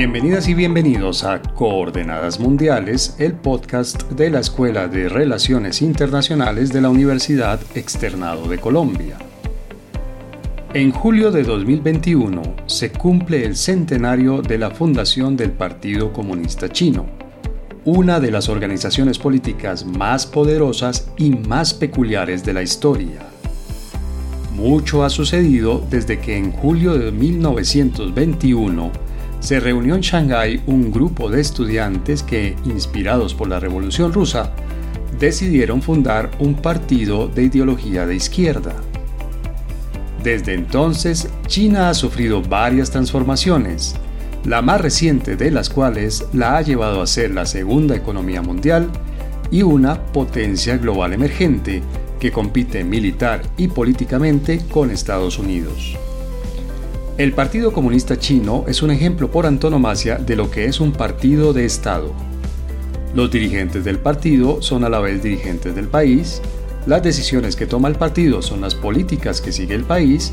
Bienvenidas y bienvenidos a Coordenadas Mundiales, el podcast de la Escuela de Relaciones Internacionales de la Universidad Externado de Colombia. En julio de 2021 se cumple el centenario de la fundación del Partido Comunista Chino, una de las organizaciones políticas más poderosas y más peculiares de la historia. Mucho ha sucedido desde que en julio de 1921 se reunió en Shanghái un grupo de estudiantes que, inspirados por la Revolución Rusa, decidieron fundar un partido de ideología de izquierda. Desde entonces, China ha sufrido varias transformaciones, la más reciente de las cuales la ha llevado a ser la segunda economía mundial y una potencia global emergente que compite militar y políticamente con Estados Unidos. El Partido Comunista Chino es un ejemplo por antonomasia de lo que es un partido de Estado. Los dirigentes del partido son a la vez dirigentes del país, las decisiones que toma el partido son las políticas que sigue el país,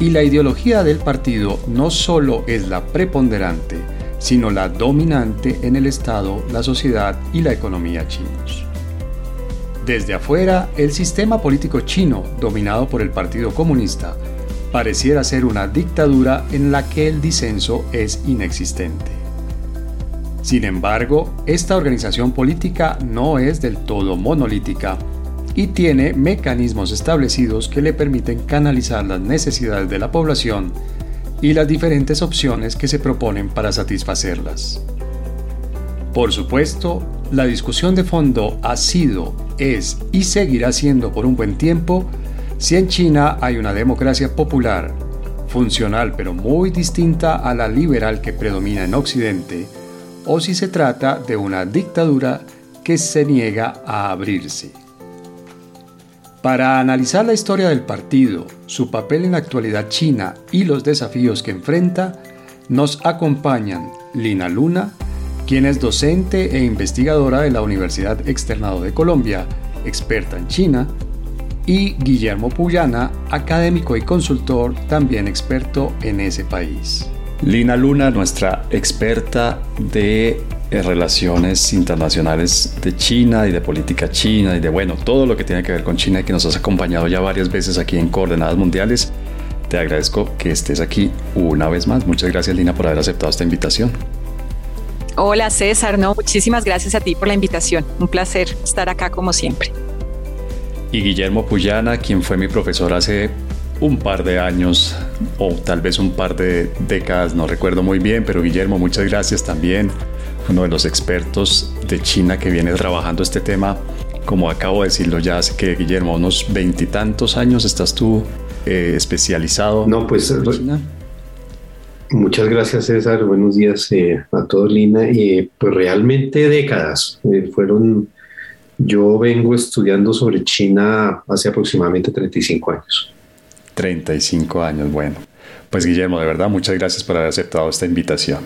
y la ideología del partido no solo es la preponderante, sino la dominante en el Estado, la sociedad y la economía chinos. Desde afuera, el sistema político chino, dominado por el Partido Comunista, pareciera ser una dictadura en la que el disenso es inexistente. Sin embargo, esta organización política no es del todo monolítica y tiene mecanismos establecidos que le permiten canalizar las necesidades de la población y las diferentes opciones que se proponen para satisfacerlas. Por supuesto, la discusión de fondo ha sido, es y seguirá siendo por un buen tiempo si en China hay una democracia popular, funcional pero muy distinta a la liberal que predomina en Occidente, o si se trata de una dictadura que se niega a abrirse. Para analizar la historia del partido, su papel en la actualidad china y los desafíos que enfrenta, nos acompañan Lina Luna, quien es docente e investigadora de la Universidad Externado de Colombia, experta en China, y Guillermo Puyana, académico y consultor, también experto en ese país. Lina Luna, nuestra experta de eh, relaciones internacionales de China y de política china y de, bueno, todo lo que tiene que ver con China y que nos has acompañado ya varias veces aquí en Coordenadas Mundiales. Te agradezco que estés aquí una vez más. Muchas gracias, Lina, por haber aceptado esta invitación. Hola, César. No, muchísimas gracias a ti por la invitación. Un placer estar acá como siempre y Guillermo Puyana, quien fue mi profesor hace un par de años o tal vez un par de décadas, no recuerdo muy bien, pero Guillermo, muchas gracias también, uno de los expertos de China que viene trabajando este tema, como acabo de decirlo ya hace que Guillermo, unos veintitantos años estás tú eh, especializado. No, pues en China. Muchas gracias César, buenos días eh, a todos Lina. y pues realmente décadas, eh, fueron yo vengo estudiando sobre China hace aproximadamente 35 años. 35 años, bueno. Pues Guillermo, de verdad, muchas gracias por haber aceptado esta invitación.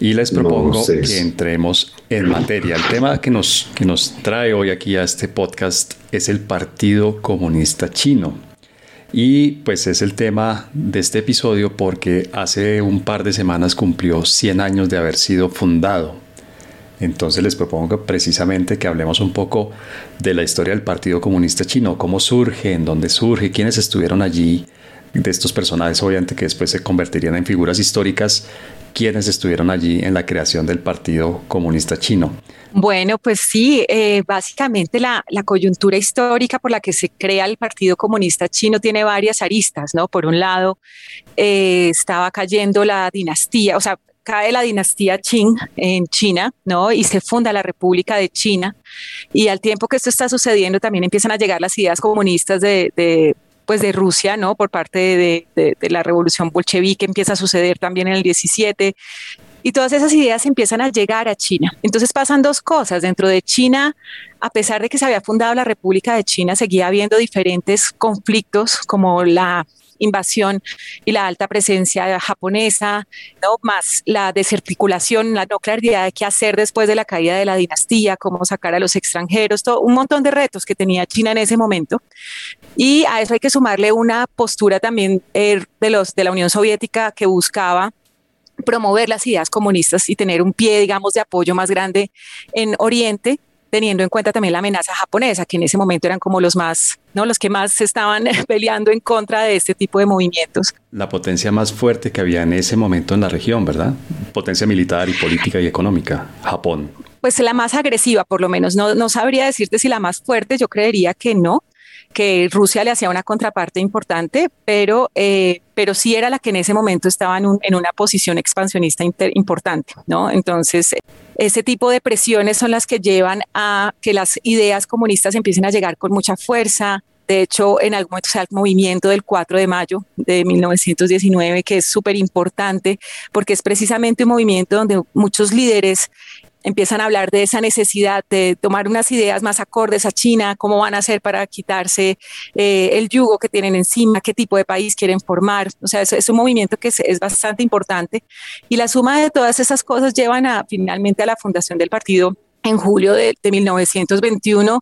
Y les propongo que entremos en materia. El tema que nos, que nos trae hoy aquí a este podcast es el Partido Comunista Chino. Y pues es el tema de este episodio porque hace un par de semanas cumplió 100 años de haber sido fundado entonces les propongo precisamente que hablemos un poco de la historia del Partido Comunista Chino, cómo surge, en dónde surge, quiénes estuvieron allí, de estos personajes obviamente que después se convertirían en figuras históricas, quiénes estuvieron allí en la creación del Partido Comunista Chino. Bueno, pues sí, eh, básicamente la, coyuntura histórica por la que se crea el Partido Comunista Chino tiene varias aristas, ¿no? Por un lado, eh, estaba cayendo la dinastía, o sea, cae la dinastía Qing en China, ¿no? Y se funda la República de China. Y al tiempo que esto está sucediendo, también empiezan a llegar las ideas comunistas de, pues de Rusia, ¿no? Por parte de, de, la revolución bolchevique empieza a suceder también en el 17 y todas esas ideas empiezan a llegar a China. Entonces pasan dos cosas. Dentro de China, a pesar de que se había fundado la República de China, seguía habiendo diferentes conflictos como la invasión y la alta presencia japonesa, ¿no? más la desarticulación, la no claridad de qué hacer después de la caída de la dinastía, cómo sacar a los extranjeros, todo, un montón de retos que tenía China en ese momento. Y a eso hay que sumarle una postura también eh, de, los, de la Unión Soviética que buscaba promover las ideas comunistas y tener un pie, digamos, de apoyo más grande en Oriente, teniendo en cuenta también la amenaza japonesa, que en ese momento eran como los más, ¿no? Los que más se estaban peleando en contra de este tipo de movimientos. La potencia más fuerte que había en ese momento en la región, ¿verdad? Potencia militar y política y económica, Japón. Pues la más agresiva, por lo menos. No, no sabría decirte si la más fuerte, yo creería que no, que Rusia le hacía una contraparte importante, pero, eh, pero sí era la que en ese momento estaba en, una posición expansionista importante, ¿no? Entonces, ese tipo de presiones son las que llevan a que las ideas comunistas empiecen a llegar con mucha fuerza, de hecho, en algún momento, o sea, el movimiento del 4 de mayo de 1919, que es súper importante, porque es precisamente un movimiento donde muchos líderes empiezan a hablar de esa necesidad de tomar unas ideas más acordes a China, cómo van a hacer para quitarse eh, el yugo que tienen encima, qué tipo de país quieren formar. O sea, es, un movimiento que es, bastante importante y la suma de todas esas cosas llevan a, finalmente a la fundación del partido en julio de, 1921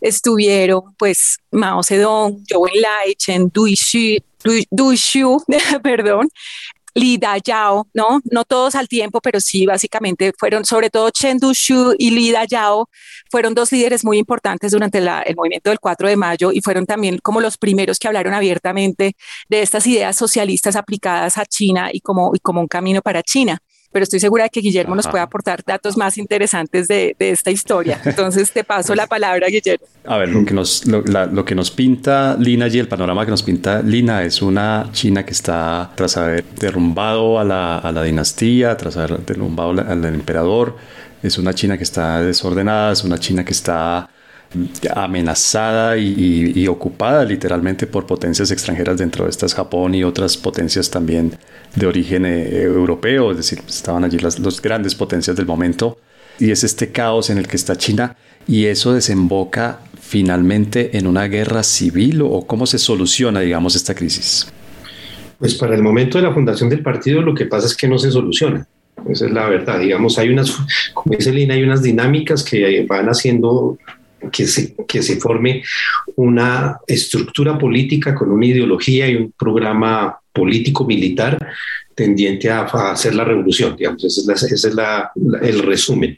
estuvieron pues Mao Zedong, Zhou Enlai, Chen Duixu, Duixu, perdón, Li Dayao, ¿no? No todos al tiempo, pero sí, básicamente fueron, sobre todo Chen Dushu y Li Dayao, fueron dos líderes muy importantes durante el movimiento del 4 de mayo y fueron también como los primeros que hablaron abiertamente de estas ideas socialistas aplicadas a China y como un camino para China pero estoy segura de que Guillermo nos puede aportar datos más interesantes de, esta historia. Entonces te paso la palabra, Guillermo. A ver, lo que, nos, lo, que nos pinta Lina y el panorama que nos pinta Lina es una China que está, tras haber derrumbado a la, a la dinastía, tras haber derrumbado al emperador, es una China que está desordenada, es una China que está amenazada y, ocupada literalmente por potencias extranjeras dentro de estas Japón y otras potencias también de origen eh, europeo, es decir, estaban allí las, grandes potencias del momento y es este caos en el que está China y eso desemboca finalmente en una guerra civil o cómo se soluciona, digamos, esta crisis. Pues para el momento de la fundación del partido lo que pasa es que no se soluciona. Esa es la verdad. Digamos, hay unas, como dice Lina, hay unas dinámicas que van haciendo que se, que se forme una estructura política con una ideología y un programa político militar tendiente a, hacer la revolución, digamos, ese es, el resumen.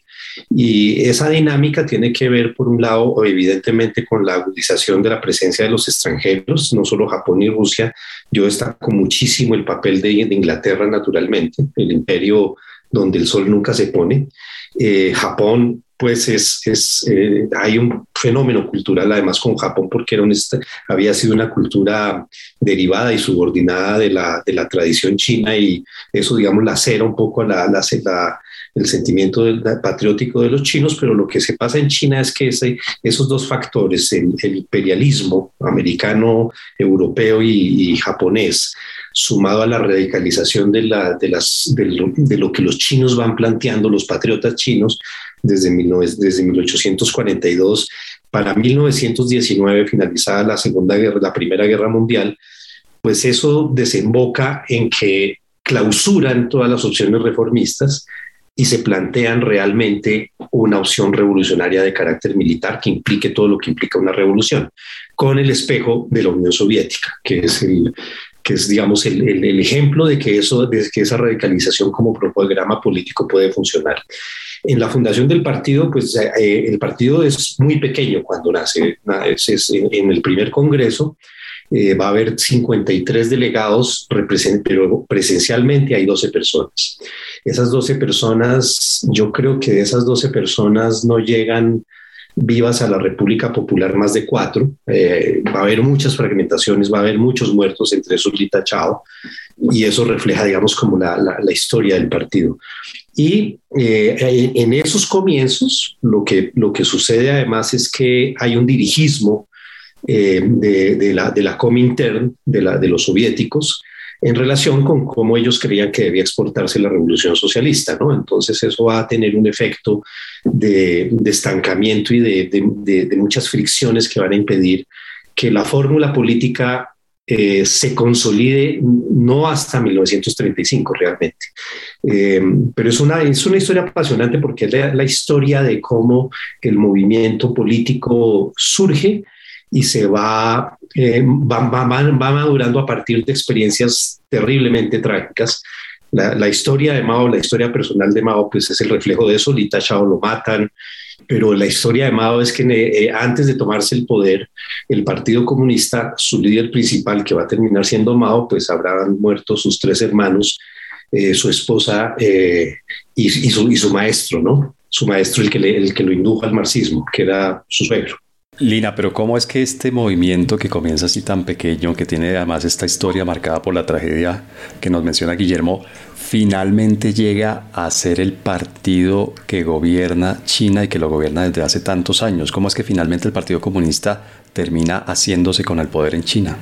Y esa dinámica tiene que ver, por un lado, evidentemente con la agudización de la presencia de los extranjeros, no solo Japón y Rusia, yo destaco muchísimo el papel de, Inglaterra, naturalmente, el imperio donde el sol nunca se pone. Eh, Japón pues es, es eh, hay un fenómeno cultural además con Japón porque era había sido una cultura derivada y subordinada de la, de la tradición china y eso, digamos, lacera un poco la, la, el sentimiento del, patriótico de los chinos, pero lo que se pasa en China es que ese, esos dos factores, el, imperialismo americano, europeo y, y japonés, sumado a la radicalización de, la, de, las, de, lo, que los chinos van planteando, los patriotas chinos, desde, desde 1842 para 1919, finalizada la Segunda Guerra, la Primera Guerra Mundial, pues eso desemboca en que clausuran todas las opciones reformistas y se plantean realmente una opción revolucionaria de carácter militar que implique todo lo que implica una revolución, con el espejo de la Unión Soviética, que es el, que es, digamos, el, el, ejemplo de que, eso, de que esa radicalización como programa político puede funcionar. En la fundación del partido, pues eh, el partido es muy pequeño cuando nace, es, en el primer congreso. Eh, va a haber 53 delegados, pero presencialmente hay 12 personas. Esas 12 personas, yo creo que de esas 12 personas no llegan vivas a la República Popular más de cuatro. Eh, va a haber muchas fragmentaciones, va a haber muchos muertos, entre esos Lita Chao, y eso refleja, digamos, como la, la, historia del partido. Y eh, en esos comienzos, lo que, lo que sucede además es que hay un dirigismo eh, de, de, la, de la Comintern, de, de los soviéticos, en relación con cómo ellos creían que debía exportarse la revolución socialista, ¿no? Entonces eso va a tener un efecto de, estancamiento y de, muchas fricciones que van a impedir que la fórmula política eh, se consolide no hasta 1935 realmente. Eh, pero es una, es una historia apasionante porque es la, historia de cómo el movimiento político surge y se va, eh, va, va, va, madurando a partir de experiencias terriblemente trágicas la, historia de Mao, la historia personal de Mao, pues es el reflejo de eso. Lita Chao lo matan, pero la historia de Mao es que eh, antes de tomarse el poder, el Partido Comunista, su líder principal, que va a terminar siendo Mao, pues habrán muerto sus tres hermanos, eh, su esposa eh, y, su, y, su, maestro, ¿no? Su maestro, el que, el que lo indujo al marxismo, que era su suegro. Lina, pero ¿cómo es que este movimiento que comienza así tan pequeño, que tiene además esta historia marcada por la tragedia que nos menciona Guillermo, finalmente llega a ser el partido que gobierna China y que lo gobierna desde hace tantos años? ¿Cómo es que finalmente el Partido Comunista termina haciéndose con el poder en China?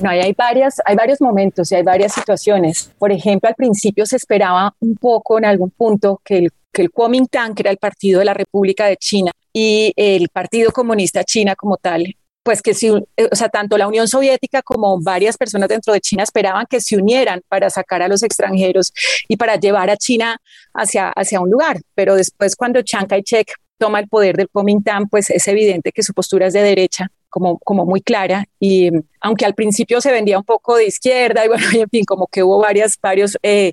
No, hay, varias, hay varios momentos y hay varias situaciones. Por ejemplo, al principio se esperaba un poco en algún punto que el, que el Kuomintang, que era el partido de la República de China, y el Partido Comunista China como tal, pues que si, eh, o sea, tanto la Unión Soviética como varias personas dentro de China esperaban que se unieran para sacar a los extranjeros y para llevar a China hacia, hacia un lugar. Pero después cuando Chiang Kai-shek toma el poder del Kuomintang, pues es evidente que su postura es de derecha, como, como muy clara. Y aunque al principio se vendía un poco de izquierda, y bueno, en fin, como que hubo varias, varios eh,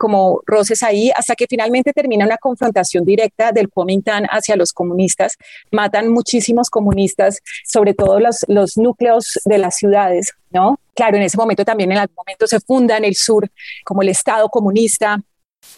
como roces ahí, hasta que finalmente termina una confrontación directa del Kuomintang hacia los comunistas. Matan muchísimos comunistas, sobre todo los, los núcleos de las ciudades, ¿no? Claro, en ese momento también en algún momento se funda en el sur como el Estado comunista,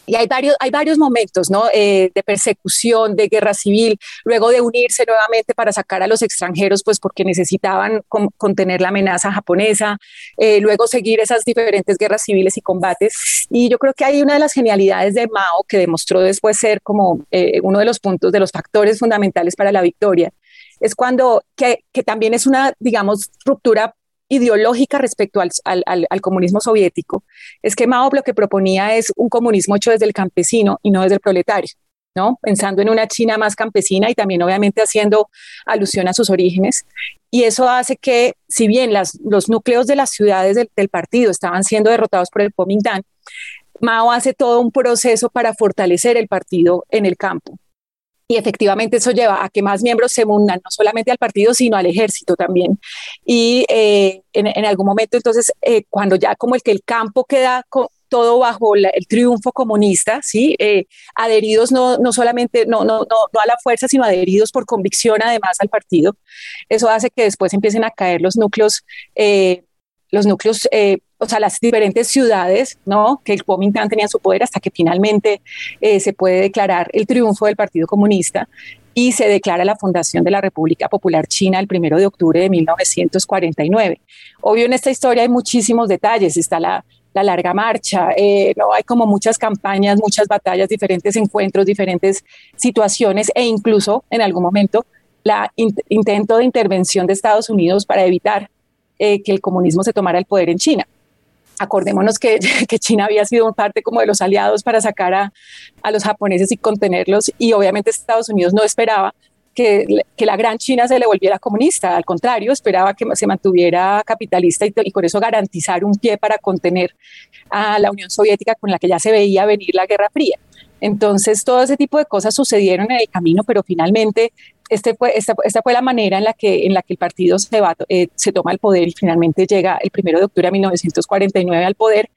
y hay varios, hay varios momentos ¿no? Eh, de persecución, de guerra civil, luego de unirse nuevamente para sacar a los extranjeros, pues porque necesitaban contener la amenaza japonesa, eh, luego seguir esas diferentes guerras civiles y combates. Y yo creo que hay una de las genialidades de Mao que demostró después ser como eh, uno de los puntos, de los factores fundamentales para la victoria, es cuando, que, que también es una, digamos, ruptura ideológica respecto al, al, comunismo soviético es que Mao lo que proponía es un comunismo hecho desde el campesino y no desde el proletario. ¿no? Pensando en una China más campesina y también obviamente haciendo alusión a sus orígenes. Y eso hace que, si bien las, los núcleos de las ciudades del, partido estaban siendo derrotados por el Kuomintang, Mao hace todo un proceso para fortalecer el partido en el campo y efectivamente eso lleva a que más miembros se unan no solamente al partido, sino al ejército también. Y eh, en, algún momento, entonces, eh, cuando ya como el que el campo queda todo bajo el triunfo comunista, ¿sí? Eh, adheridos no, no solamente, no, no, no, a la fuerza, sino adheridos por convicción además al partido. Eso hace que después empiecen a caer los núcleos, los núcleos o sea, las diferentes ciudades, ¿no? Que el Kuomintang tenía su poder hasta que finalmente eh, se puede declarar el triunfo del Partido Comunista y se declara la fundación de la República Popular China el primero de octubre de 1949. Obvio, en esta historia hay muchísimos detalles. Está la, la larga marcha, eh, no hay como muchas campañas, muchas batallas, diferentes encuentros, diferentes situaciones e incluso en algún momento la intento de intervención de Estados Unidos para evitar eh, que el comunismo se tomara el poder en China acordémonos que, China había sido parte como de los aliados para sacar a, los japoneses y contenerlos y obviamente Estados Unidos no esperaba que, la gran China se le volviera comunista, al contrario, esperaba que se mantuviera capitalista y con eso garantizar un pie para contener a la Unión Soviética con la que ya se veía venir la Guerra Fría. Entonces, todo ese tipo de cosas sucedieron en el camino, pero finalmente este esta, fue la manera en la que, el partido se, eh, se toma el poder y finalmente llega el primero de octubre de 1949 al poder.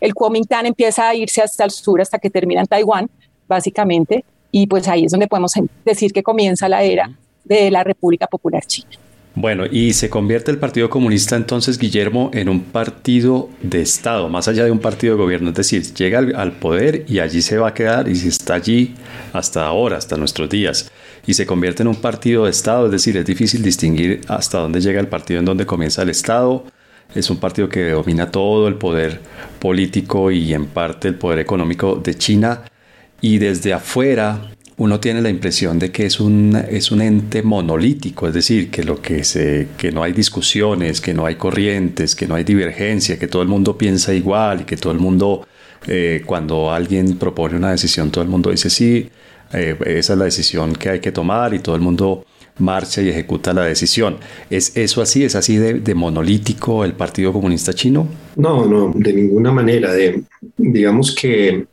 El Kuomintang empieza a irse hasta el sur hasta que termina en Taiwán, básicamente, y pues ahí es donde podemos decir que comienza la era de la República Popular China. Bueno, y se convierte el Partido Comunista entonces, Guillermo, en un partido de Estado, más allá de un partido de gobierno, es decir, llega al, poder y allí se va a quedar y está allí hasta ahora, hasta nuestros días, y se convierte en un partido de Estado, es decir, es difícil distinguir hasta dónde llega el partido, en dónde comienza el Estado, es un partido que domina todo el poder político y en parte el poder económico de China, y desde afuera uno tiene la impresión de que es un, es un ente monolítico, es decir, que, lo que, se, que no hay discusiones, que no hay corrientes, que no hay divergencia, que todo el mundo piensa igual y que todo el mundo, eh, cuando alguien propone una decisión, todo el mundo dice sí, eh, esa es la decisión que hay que tomar y todo el mundo marcha y ejecuta la decisión. ¿Es eso así? ¿Es así de, monolítico el Partido Comunista Chino? No, no, de ninguna manera. De, digamos que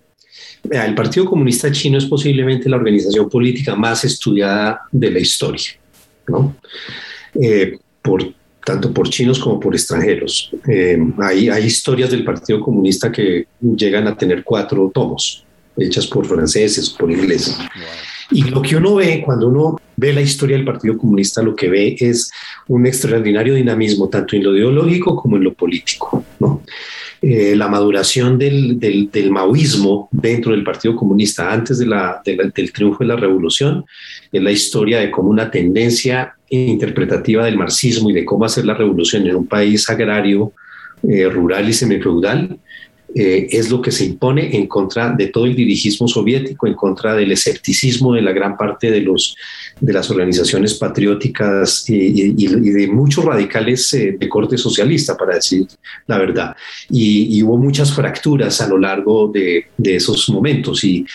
el Partido Comunista Chino es posiblemente la organización política más estudiada de la historia, ¿no? Eh, tanto por chinos como por extranjeros. Eh, hay, hay historias del Partido Comunista que llegan a tener cuatro tomos, hechas por franceses por ingleses. Y lo que uno ve cuando uno ve la historia del Partido Comunista, lo que ve es un extraordinario dinamismo, tanto en lo ideológico como en lo político. ¿no? Eh, la maduración del, del, del, maoísmo dentro del Partido Comunista antes de la, de la, del triunfo de la revolución es la historia de cómo una tendencia interpretativa del marxismo y de cómo hacer la revolución en un país agrario, eh, rural y semifeudal eh, es lo que se impone en contra de todo el dirigismo soviético, en contra del escepticismo de la gran parte de, los, de las organizaciones patrióticas y, de muchos radicales eh, de corte socialista, para decir la verdad. Y, hubo muchas fracturas a lo largo de esos momentos y,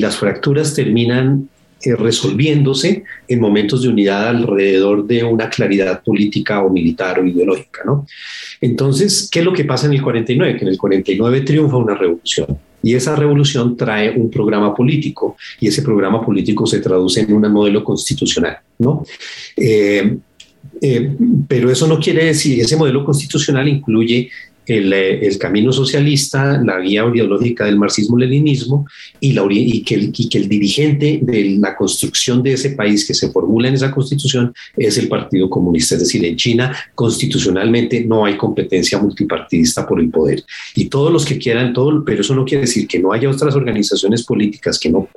las fracturas terminan eh, resolviéndose en momentos de unidad alrededor de una claridad política o militar o ideológica. ¿no? Entonces, ¿qué es lo que pasa en el 49? Que en el 49 triunfa una revolución. Y esa revolución trae un programa político y ese programa político se traduce en un modelo constitucional, ¿no? Eh, eh, pero eso no quiere decir, ese modelo constitucional incluye el, eh, el, camino socialista, la guía ideológica del marxismo-leninismo y, y, que el, y que el dirigente de la construcción de ese país que se formula en esa constitución es el Partido Comunista. Es decir, en China constitucionalmente no hay competencia multipartidista por el poder. Y todos los que quieran, todo, pero eso no quiere decir que no haya otras organizaciones políticas que no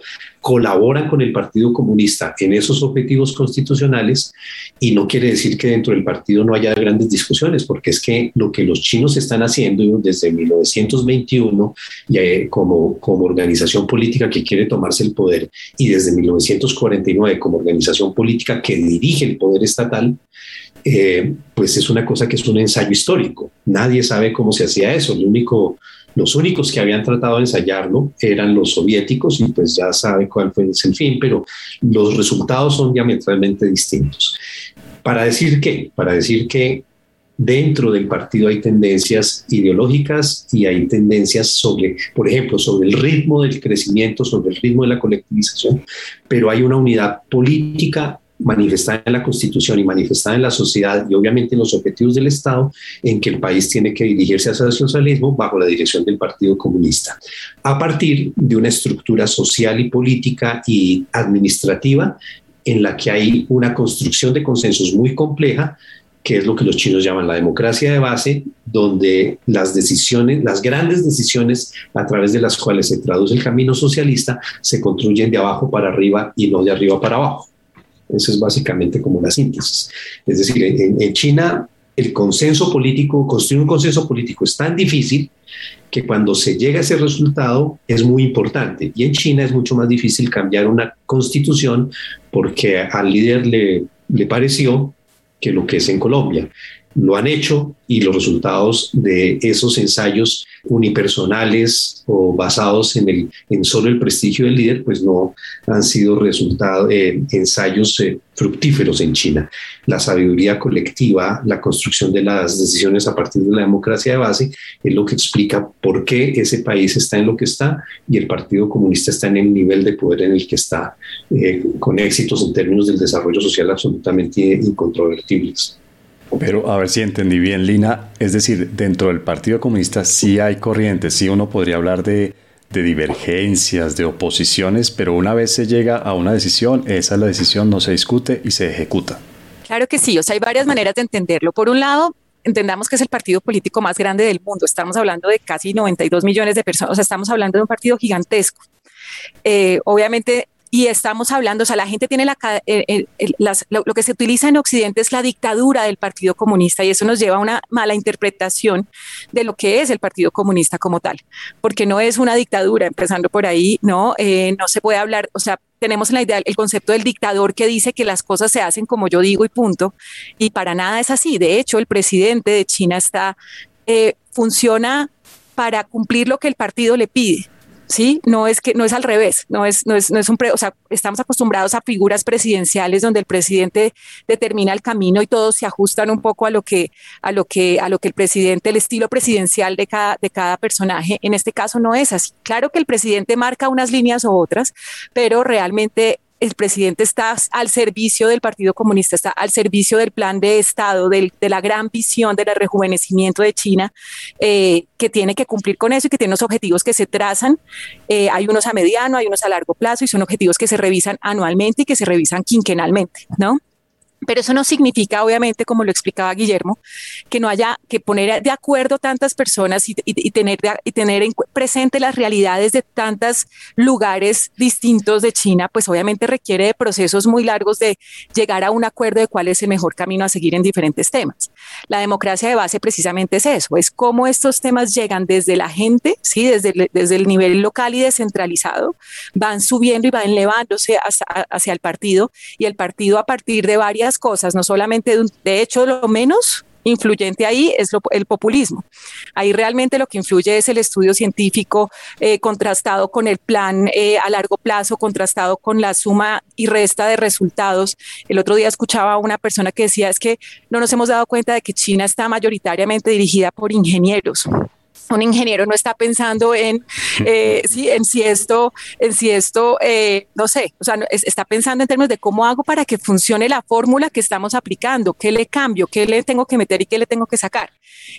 colaboran con el Partido Comunista en esos objetivos constitucionales y no quiere decir que dentro del partido no haya grandes discusiones, porque es que lo que los chinos están haciendo desde 1921 eh, como, como organización política que quiere tomarse el poder y desde 1949 como organización política que dirige el poder estatal, eh, pues es una cosa que es un ensayo histórico. Nadie sabe cómo se hacía eso. Único, los únicos que habían tratado de ensayarlo eran los soviéticos y pues ya sabe cuál fue el fin, pero los resultados son diametralmente distintos. ¿Para decir qué? Para decir que dentro del partido hay tendencias ideológicas y hay tendencias sobre, por ejemplo, sobre el ritmo del crecimiento, sobre el ritmo de la colectivización, pero hay una unidad política manifestada en la Constitución y manifestada en la sociedad y obviamente en los objetivos del Estado, en que el país tiene que dirigirse hacia el socialismo bajo la dirección del Partido Comunista, a partir de una estructura social y política y administrativa en la que hay una construcción de consensos muy compleja que es lo que los chinos llaman la democracia de base, donde las decisiones, las grandes decisiones a través de las cuales se traduce el camino socialista, se construyen de abajo para arriba y no de arriba para abajo. Eso es básicamente como la síntesis. Es decir, en, China el consenso político, construir un consenso político es tan difícil que cuando se llega a ese resultado es muy importante. Y en China es mucho más difícil cambiar una constitución porque al líder le pareció que lo que es en Colombia. Lo han hecho y los resultados de esos ensayos unipersonales o basados en, el, en solo el prestigio del líder, pues no han sido resultados, eh, ensayos eh, fructíferos en China. La sabiduría colectiva, la construcción de las decisiones a partir de la democracia de base, es lo que explica por qué ese país está en lo que está y el Partido Comunista está en el nivel de poder en el que está, eh, con éxitos en términos del desarrollo social absolutamente incontrovertibles. Pero a ver si entendí bien, Lina, es decir, dentro del Partido Comunista sí hay corrientes, sí uno podría hablar de, divergencias, de oposiciones, pero una vez se llega a una decisión, esa es la decisión, no se discute y se ejecuta. Claro que sí, o sea, hay varias maneras de entenderlo. Por un lado, entendamos que es el partido político más grande del mundo, estamos hablando de casi 92 millones de personas, o sea, estamos hablando de un partido gigantesco. Eh, obviamente y estamos hablando, o sea, la gente tiene la, eh, eh, las, lo, que se utiliza en Occidente es la dictadura del Partido Comunista y eso nos lleva a una mala interpretación de lo que es el Partido Comunista como tal, porque no es una dictadura, empezando por ahí, no, eh, no se puede hablar, o sea, tenemos en la idea el concepto del dictador que dice que las cosas se hacen como yo digo y punto, y para nada es así. De hecho, el presidente de China está, eh, funciona para cumplir lo que el partido le pide. ¿Sí? No es que no es al revés, no es, no es, no es un, pre, o sea, estamos acostumbrados a figuras presidenciales donde el presidente determina el camino y todos se ajustan un poco a lo que, a lo que, a lo que el presidente, el estilo presidencial de cada, de cada personaje. En este caso no es así. Claro que el presidente marca unas líneas u otras, pero realmente el presidente está al servicio del Partido Comunista, está al servicio del plan de Estado, de la gran visión del rejuvenecimiento de China, eh, que tiene que cumplir con eso y que tiene unos objetivos que se trazan. Eh, hay unos a mediano, hay unos a largo plazo y son objetivos que se revisan anualmente y que se revisan quinquenalmente, ¿no? Pero eso no significa, obviamente, como lo explicaba Guillermo, que no haya que poner de acuerdo tantas personas y, tener, y tener en presente las realidades de tantos lugares distintos de China, pues obviamente requiere de procesos muy largos de llegar a un acuerdo de cuál es el mejor camino a seguir en diferentes temas. La democracia de base precisamente es eso, es cómo estos temas llegan desde la gente, ¿sí? desde, desde el nivel local y descentralizado, van subiendo y van elevándose hacia el partido y el partido a partir de varias cosas, no solamente de, hecho lo menos influyente ahí es el populismo. Ahí realmente lo que influye es el estudio científico eh, contrastado con el plan eh, a largo plazo, contrastado con la suma y resta de resultados. El otro día escuchaba a una persona que decía es que no nos hemos dado cuenta de que China está mayoritariamente dirigida por ingenieros un ingeniero no está pensando en, eh, en si esto, en si esto eh, no sé, o sea, está pensando en términos de cómo hago para que funcione la fórmula que estamos aplicando, qué le cambio, qué le tengo que meter y qué le tengo que sacar.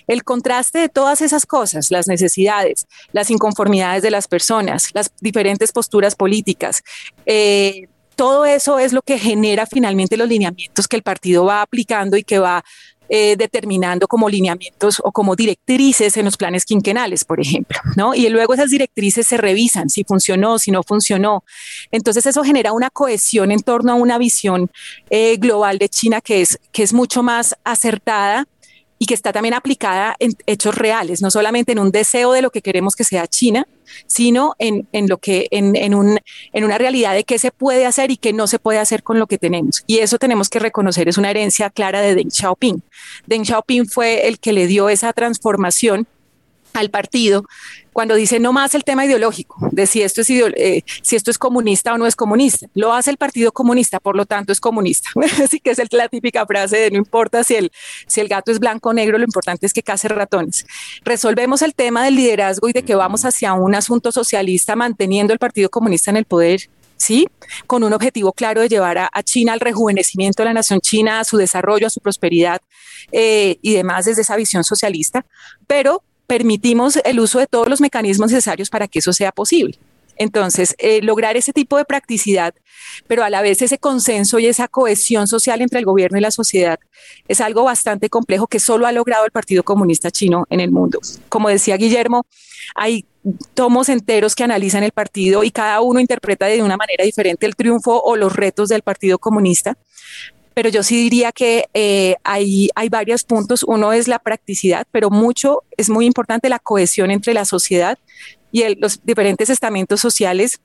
El contraste de todas esas cosas, las necesidades, las inconformidades de las personas, las diferentes posturas políticas, eh, todo eso es lo que genera finalmente los lineamientos que el partido va aplicando y que va eh, determinando como lineamientos o como directrices en los planes quinquenales, por ejemplo, ¿no? Y luego esas directrices se revisan si funcionó, si no funcionó. Entonces eso genera una cohesión en torno a una visión eh, global de China que es, que es mucho más acertada y que está también aplicada en hechos reales, no solamente en un deseo de lo que queremos que sea China, sino en, en lo que, en, en, un, en una realidad de qué se puede hacer y qué no se puede hacer con lo que tenemos. Y eso tenemos que reconocer, es una herencia clara de Deng Xiaoping. Deng Xiaoping fue el que le dio esa transformación al partido cuando dice no más el tema ideológico de si esto es eh, si esto es comunista o no es comunista. Lo hace el Partido Comunista, por lo tanto es comunista. Así que es la típica frase de no importa si el, si el gato es blanco o negro, lo importante es que case ratones. Resolvemos el tema del liderazgo y de que vamos hacia un asunto socialista manteniendo el Partido Comunista en el poder ¿sí? Con un objetivo claro de llevar a, China al rejuvenecimiento de la nación china, a su desarrollo, a su prosperidad eh, y demás desde esa visión socialista, pero permitimos el uso de todos los mecanismos necesarios para que eso sea posible. Entonces, eh, lograr ese tipo de practicidad, pero a la vez ese consenso y esa cohesión social entre el gobierno y la sociedad es algo bastante complejo que solo ha logrado el Partido Comunista Chino en el mundo. Como decía Guillermo, hay tomos enteros que analizan el partido y cada uno interpreta de una manera diferente el triunfo o los retos del Partido Comunista pero yo sí diría que eh, hay, hay varios puntos. Uno es la practicidad, pero mucho, es muy importante la cohesión entre la sociedad y los diferentes estamentos sociales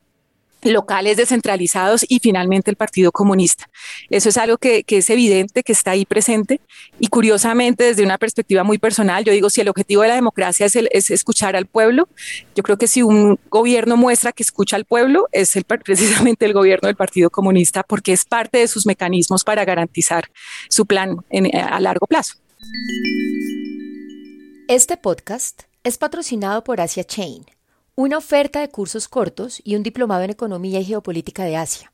locales descentralizados y finalmente el Partido Comunista. Eso es algo que, es evidente, que está ahí presente y curiosamente desde una perspectiva muy personal, yo digo, si el objetivo de la democracia es, es escuchar al pueblo, yo creo que si un gobierno muestra que escucha al pueblo, es precisamente el gobierno del Partido Comunista porque es parte de sus mecanismos para garantizar su plan a largo plazo. Este podcast es patrocinado por Asia Chain una oferta de cursos cortos y un diplomado en Economía y Geopolítica de Asia.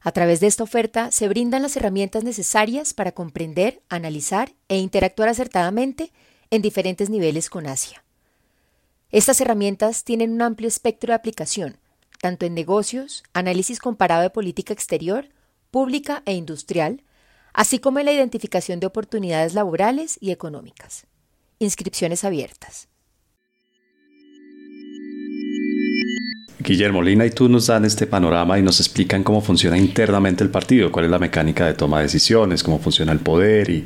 A través de esta oferta se brindan las herramientas necesarias para comprender, analizar e interactuar acertadamente en diferentes niveles con Asia. Estas herramientas tienen un amplio espectro de aplicación, tanto en negocios, análisis comparado de política exterior, pública e industrial, así como en la identificación de oportunidades laborales y económicas. Inscripciones abiertas. Guillermo Lina y tú nos dan este panorama y nos explican cómo funciona internamente el partido, cuál es la mecánica de toma de decisiones, cómo funciona el poder y,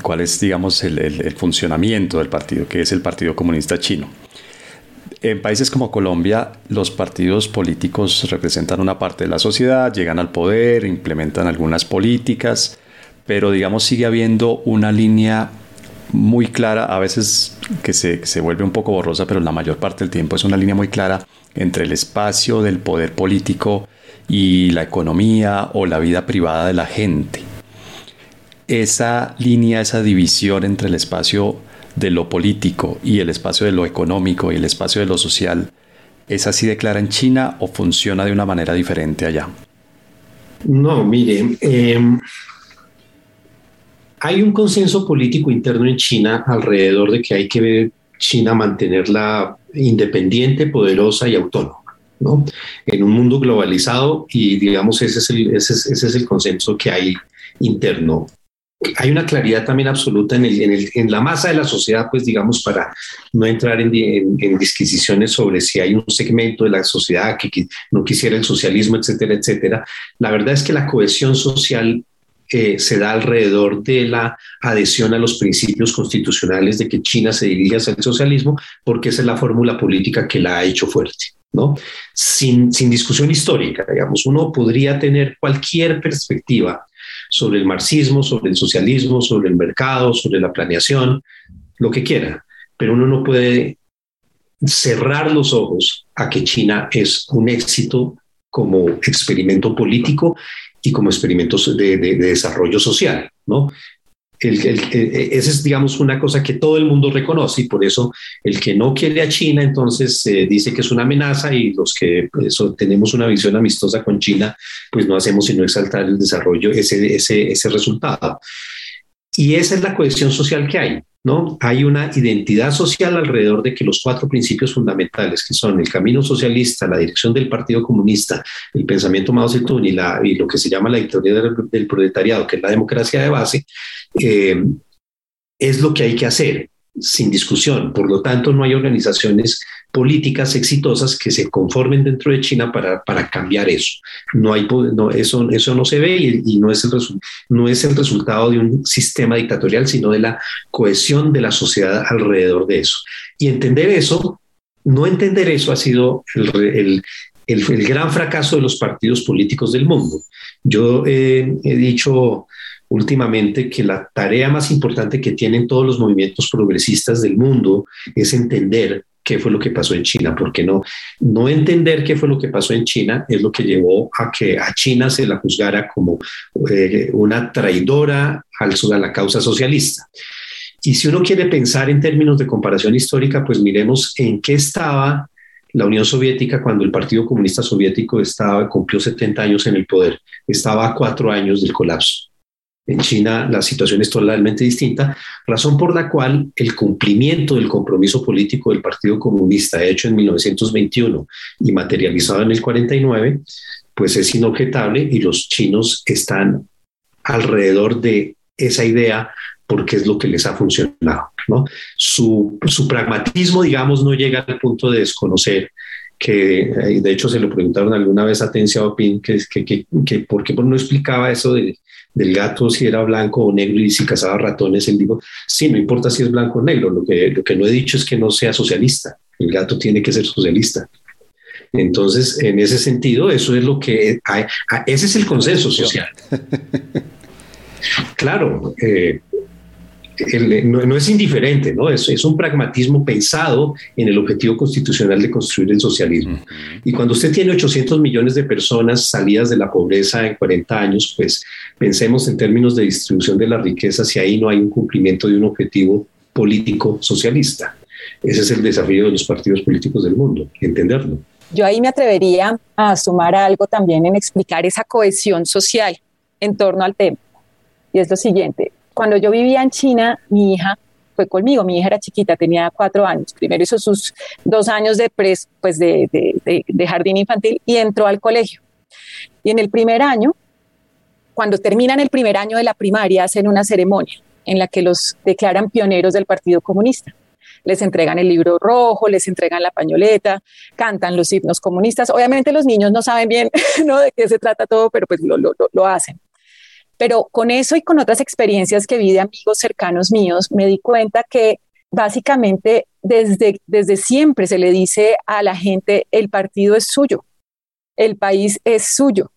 cuál es, digamos, el, funcionamiento del partido, que es el Partido Comunista Chino. En países como Colombia, los partidos políticos representan una parte de la sociedad, llegan al poder, implementan algunas políticas, pero digamos sigue habiendo una línea muy clara, a veces que se, se vuelve un poco borrosa, pero la mayor parte del tiempo es una línea muy clara entre el espacio del poder político y la economía o la vida privada de la gente. Esa línea, esa división entre el espacio de lo político y el espacio de lo económico y el espacio de lo social, ¿es así de clara en China o funciona de una manera diferente allá? No, mire, em, hay un consenso político interno en China alrededor de que hay que China mantenerla independiente, poderosa y autónoma. ¿no? En un mundo globalizado y digamos ese es el, ese es, el consenso que hay interno hay una claridad también absoluta en, el, en, la masa de la sociedad, pues digamos, para no entrar en, en, disquisiciones sobre si hay un segmento de la sociedad que, no quisiera el socialismo, etcétera, etcétera. La verdad es que la cohesión social eh, se da alrededor de la adhesión a los principios constitucionales de que China se dirige hacia el socialismo, porque esa es la fórmula política que la ha hecho fuerte. ¿no? Sin, sin discusión histórica, digamos, uno podría tener cualquier perspectiva sobre el marxismo, sobre el socialismo, sobre el mercado, sobre la planeación, lo que quiera, pero uno no puede cerrar los ojos a que China es un éxito como experimento político y como experimento de, de desarrollo social, ¿no? el, esa es, digamos, una cosa que todo el mundo reconoce y por eso el que no quiere a China entonces eh, dice que es una amenaza y los que pues, tenemos una visión amistosa con China, pues no hacemos sino exaltar el desarrollo, ese, ese, ese resultado. Y esa es la cohesión social que hay, ¿no? Hay una identidad social alrededor de que los cuatro principios fundamentales, que son el camino socialista, la dirección del Partido Comunista, el pensamiento Mao Zedong y, lo que se llama la victoria del, proletariado, que es la democracia de base, eh, es lo que hay que hacer, sin discusión. Por lo tanto, no hay organizaciones políticas exitosas que se conformen dentro de China para, para cambiar eso. No hay, eso, eso no se ve y, no, es el no es el resultado de un sistema dictatorial, sino de la cohesión de la sociedad alrededor de eso. Y entender eso, no entender eso ha sido el, el, gran fracaso de los partidos políticos del mundo. Yo he dicho últimamente que la tarea más importante que tienen todos los movimientos progresistas del mundo es entender qué fue lo que pasó en China, porque no, no entender qué fue lo que pasó en China es lo que llevó a que a China se la juzgara como eh, una traidora al, a la causa socialista. Y si uno quiere pensar en términos de comparación histórica, pues miremos en qué estaba la Unión Soviética cuando el Partido Comunista Soviético estaba, cumplió 70 años en el poder, estaba a cuatro años del colapso. En China la situación es totalmente distinta, razón por la cual el cumplimiento del compromiso político del Partido Comunista hecho en 1921 y materializado en el 49, pues es inobjetable y los chinos están alrededor de esa idea porque es lo que les ha funcionado. ¿no? Su, pragmatismo, digamos, no llega al punto de desconocer que eh, de hecho se lo preguntaron alguna vez a Ten Xiaoping que, que, que, que por qué no explicaba eso de, del gato si era blanco o negro y si cazaba ratones, él dijo, sí, no importa si es blanco o negro, lo que, lo que no he dicho es que no sea socialista, el gato tiene que ser socialista. Entonces, en ese sentido, eso es lo que ese es el consenso social. Claro, eh, no, es indiferente, ¿no? Es, es, un pragmatismo pensado en el objetivo constitucional de construir el socialismo. Y cuando usted tiene 800 millones de personas salidas de la pobreza en 40 años, pues pensemos en términos de distribución de la riqueza si ahí no hay un cumplimiento de un objetivo político socialista. Ese es el desafío de los partidos políticos del mundo, entenderlo. Yo ahí me atrevería a sumar algo también en explicar esa cohesión social en torno al tema. Y es lo siguiente, cuando yo vivía en China, mi hija fue conmigo, mi hija era chiquita, tenía cuatro años, primero hizo sus dos años de, pres, pues de, de, jardín infantil y entró al colegio. Y en el primer año, cuando terminan el primer año de la primaria, hacen una ceremonia en la que los declaran pioneros del Partido Comunista. Les entregan el libro rojo, les entregan la pañoleta, cantan los himnos comunistas. Obviamente los niños no saben bien ¿no? de qué se trata todo, pero pues lo, lo, lo hacen. Pero con eso y con otras experiencias que vi de amigos cercanos míos, me di cuenta que básicamente desde, desde siempre se le dice a la gente, el partido es suyo, el país es suyo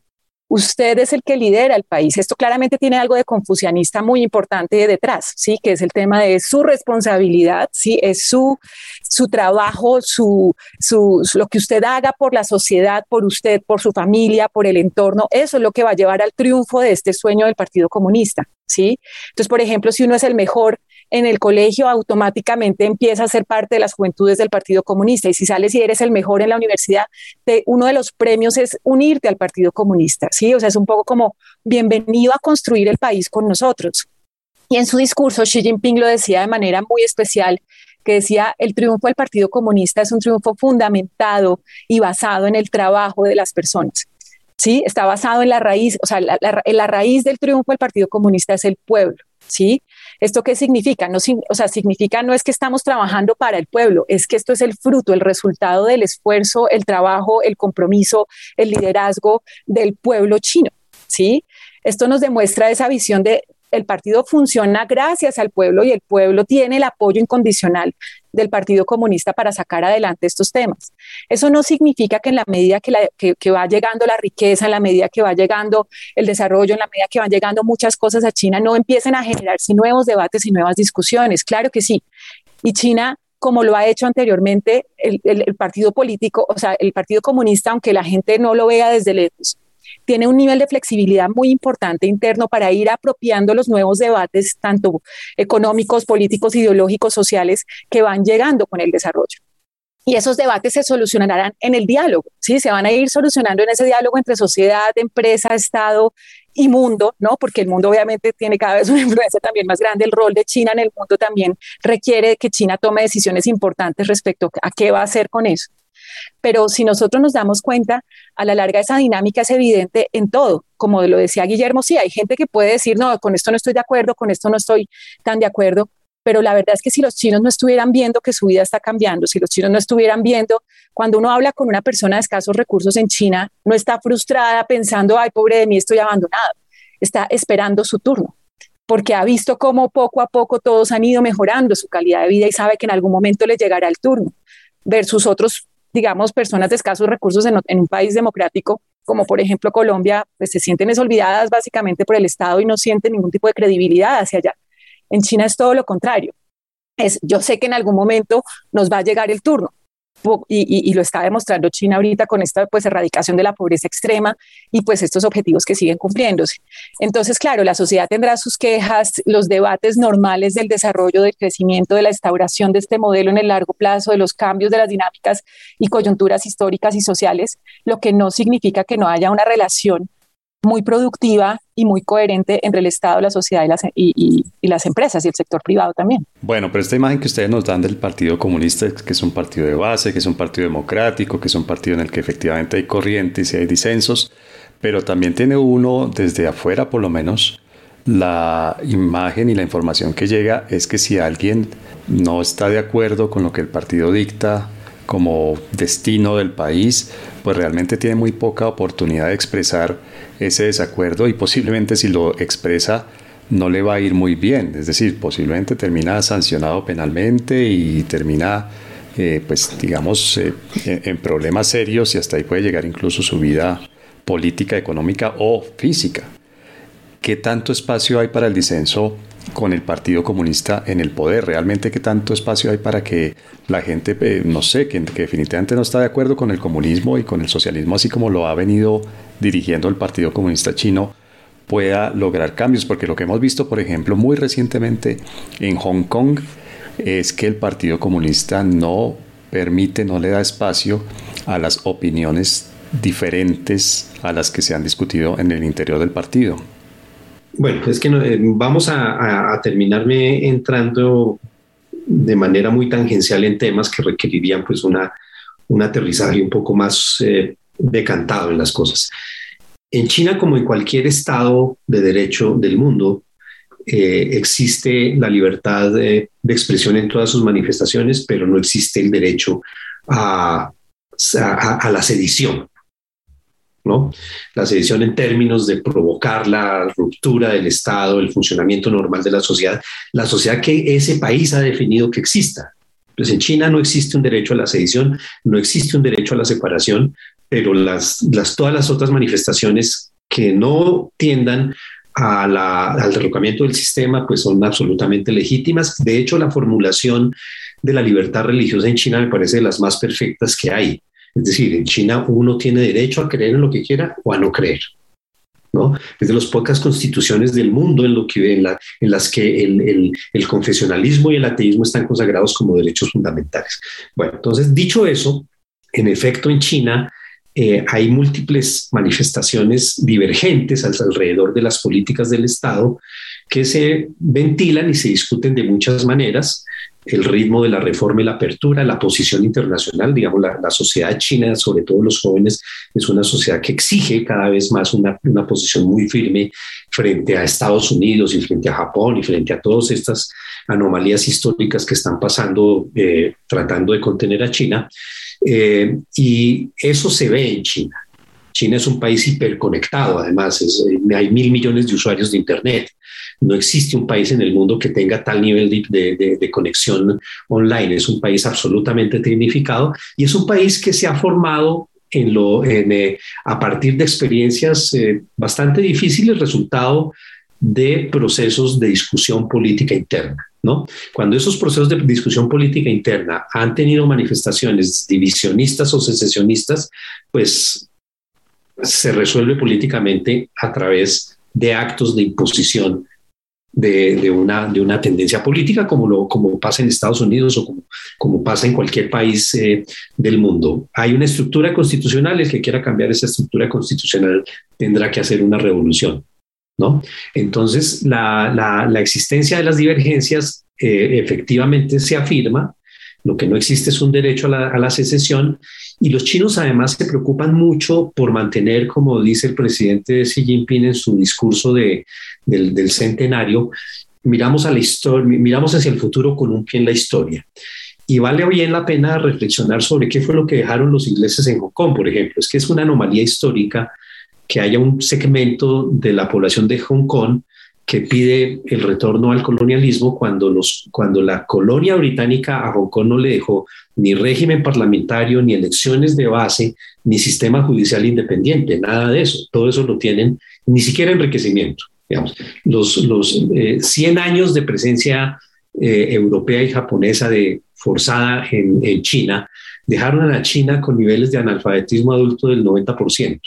usted es el que lidera el país. Esto claramente tiene algo de confucianista muy importante detrás, ¿sí? Que es el tema de su responsabilidad, ¿sí? Es su, su trabajo, su, su, lo que usted haga por la sociedad, por usted, por su familia, por el entorno. Eso es lo que va a llevar al triunfo de este sueño del Partido Comunista, ¿sí? Entonces, por ejemplo, si uno es el mejor en el colegio automáticamente empieza a ser parte de las juventudes del Partido Comunista. Y si sales y eres el mejor en la universidad, uno de los premios es unirte al Partido Comunista. ¿sí? O sea, es un poco como bienvenido a construir el país con nosotros. Y en su discurso, Xi Jinping lo decía de manera muy especial, que decía, el triunfo del Partido Comunista es un triunfo fundamentado y basado en el trabajo de las personas. ¿sí? Está basado en la raíz, o sea, la, raíz del triunfo del Partido Comunista es el pueblo, ¿sí? ¿Esto qué significa? No, o sea, significa no es que estamos trabajando para el pueblo, es que esto es el fruto, el resultado del esfuerzo, el trabajo, el compromiso, el liderazgo del pueblo chino, ¿sí? Esto nos demuestra esa visión de el partido funciona gracias al pueblo y el pueblo tiene el apoyo incondicional del Partido Comunista para sacar adelante estos temas. Eso no significa que en la medida que, va llegando la riqueza, en la medida que va llegando el desarrollo, en la medida que van llegando muchas cosas a China, no empiecen a generarse nuevos debates y nuevas discusiones. Claro que sí. Y China como lo ha hecho anteriormente el, el, partido político, o sea, el Partido Comunista, aunque la gente no lo vea desde lejos, tiene un nivel de flexibilidad muy importante interno para ir apropiando los nuevos debates, tanto económicos, políticos, ideológicos, sociales, que van llegando con el desarrollo. Y esos debates se solucionarán en el diálogo, ¿sí? Se van a ir solucionando en ese diálogo entre sociedad, empresa, Estado y mundo, ¿no? Porque el mundo obviamente tiene cada vez una influencia también más grande. El rol de China en el mundo también requiere que China tome decisiones importantes respecto a qué va a hacer con eso. Pero si nosotros nos damos cuenta, a la larga esa dinámica es evidente en todo. Como lo decía Guillermo, sí, hay gente que puede decir, no, con esto no estoy de acuerdo, con esto no estoy tan de acuerdo, pero la verdad es que si los chinos no estuvieran viendo que su vida está cambiando, si los chinos no estuvieran viendo, cuando uno habla con una persona de escasos recursos en China, no está frustrada pensando, ay, pobre de mí, estoy abandonado, está esperando su turno, porque ha visto cómo poco a poco todos han ido mejorando su calidad de vida y sabe que en algún momento le llegará el turno, versus otros digamos, personas de escasos recursos en, un país democrático, como por ejemplo Colombia, pues se sienten olvidadas básicamente por el Estado y no sienten ningún tipo de credibilidad hacia allá. En China es todo lo contrario. Es, yo sé que en algún momento nos va a llegar el turno, y, lo está demostrando China ahorita con esta pues erradicación de la pobreza extrema y pues estos objetivos que siguen cumpliéndose. Entonces, claro, la sociedad tendrá sus quejas, los debates normales del desarrollo, del crecimiento, de la instauración de este modelo en el largo plazo, de los cambios de las dinámicas y coyunturas históricas y sociales, lo que no significa que no haya una relación muy productiva y muy coherente entre el Estado, la sociedad y las, y, las, empresas y el sector privado también. Bueno, pero esta imagen que ustedes nos dan del Partido Comunista, que es un partido de base, que es un partido democrático, que es un partido en el que efectivamente hay corrientes y hay disensos, pero también tiene uno desde afuera por lo menos la imagen y la información que llega es que si alguien no está de acuerdo con lo que el partido dicta como destino del país, pues realmente tiene muy poca oportunidad de expresar ese desacuerdo y posiblemente si lo expresa no le va a ir muy bien, es decir, posiblemente termina sancionado penalmente y termina, eh, pues digamos, eh, en problemas serios y hasta ahí puede llegar incluso su vida política, económica o física. ¿Qué tanto espacio hay para el disenso con el Partido Comunista en el poder? ¿Realmente qué tanto espacio hay para que la gente, eh, no sé, que, definitivamente no está de acuerdo con el comunismo y con el socialismo, así como lo ha venido dirigiendo el Partido Comunista Chino, pueda lograr cambios? Porque lo que hemos visto, por ejemplo, muy recientemente en Hong Kong, es que el Partido Comunista no permite, no le da espacio a las opiniones diferentes a las que se han discutido en el interior del partido. Bueno, es que eh, vamos a, terminarme entrando de manera muy tangencial en temas que requerirían pues una, un aterrizaje un poco más eh, decantado en las cosas. En China, como en cualquier estado de derecho del mundo, eh, existe la libertad de, expresión en todas sus manifestaciones, pero no existe el derecho a la sedición. ¿no? La sedición en términos de provocar la ruptura del Estado, el funcionamiento normal de la sociedad, la sociedad que ese país ha definido que exista. Pues en China no existe un derecho a la sedición, no existe un derecho a la separación, pero todas las otras manifestaciones que no tiendan al derrocamiento del sistema, pues son absolutamente legítimas. De hecho, la formulación de la libertad religiosa en China me parece de las más perfectas que hay. Es decir, en China uno tiene derecho a creer en lo que quiera o a no creer. ¿no? Es de las pocas constituciones del mundo en, las que el, el, confesionalismo y el ateísmo están consagrados como derechos fundamentales. Bueno, entonces, dicho eso, en efecto, en China eh, hay múltiples manifestaciones divergentes alrededor de las políticas del Estado que se ventilan y se discuten de muchas maneras el ritmo de la reforma y la apertura, la posición internacional, digamos, la, sociedad china, sobre todo los jóvenes, es una sociedad que exige cada vez más una, posición muy firme frente a Estados Unidos y frente a Japón y frente a todas estas anomalías históricas que están pasando eh, tratando de contener a China. Eh, y eso se ve en China. China es un país hiperconectado, además, hay mil millones de usuarios de Internet. No existe un país en el mundo que tenga tal nivel de, conexión online. Es un país absolutamente tecnificado y es un país que se ha formado en lo, eh, a partir de experiencias eh, bastante difíciles, resultado de procesos de discusión política interna. ¿no? Cuando esos procesos de discusión política interna han tenido manifestaciones divisionistas o secesionistas, pues se resuelve políticamente a través de actos de imposición de, una, de una tendencia política como, lo, como pasa en Estados Unidos o como, pasa en cualquier país eh, del mundo. Hay una estructura constitucional, el que quiera cambiar esa estructura constitucional tendrá que hacer una revolución. Entonces, la, existencia de las divergencias eh, efectivamente se afirma, lo que no existe es un derecho a la, secesión y los chinos además se preocupan mucho por mantener, como dice el presidente Xi Jinping en su discurso de, del, centenario, miramos, a la historia, miramos hacia el futuro con un pie en la historia. Y vale bien la pena reflexionar sobre qué fue lo que dejaron los ingleses en Hong Kong, por ejemplo. Es que es una anomalía histórica que haya un segmento de la población de Hong Kong que pide el retorno al colonialismo cuando, los, cuando la colonia británica a Hong Kong no le dejó ni régimen parlamentario, ni elecciones de base, ni sistema judicial independiente, nada de eso. Todo eso lo tienen, ni siquiera enriquecimiento. Los, los 100 eh, años de presencia eh, europea y japonesa de, forzada en, China dejaron a China con niveles de analfabetismo adulto del 90%.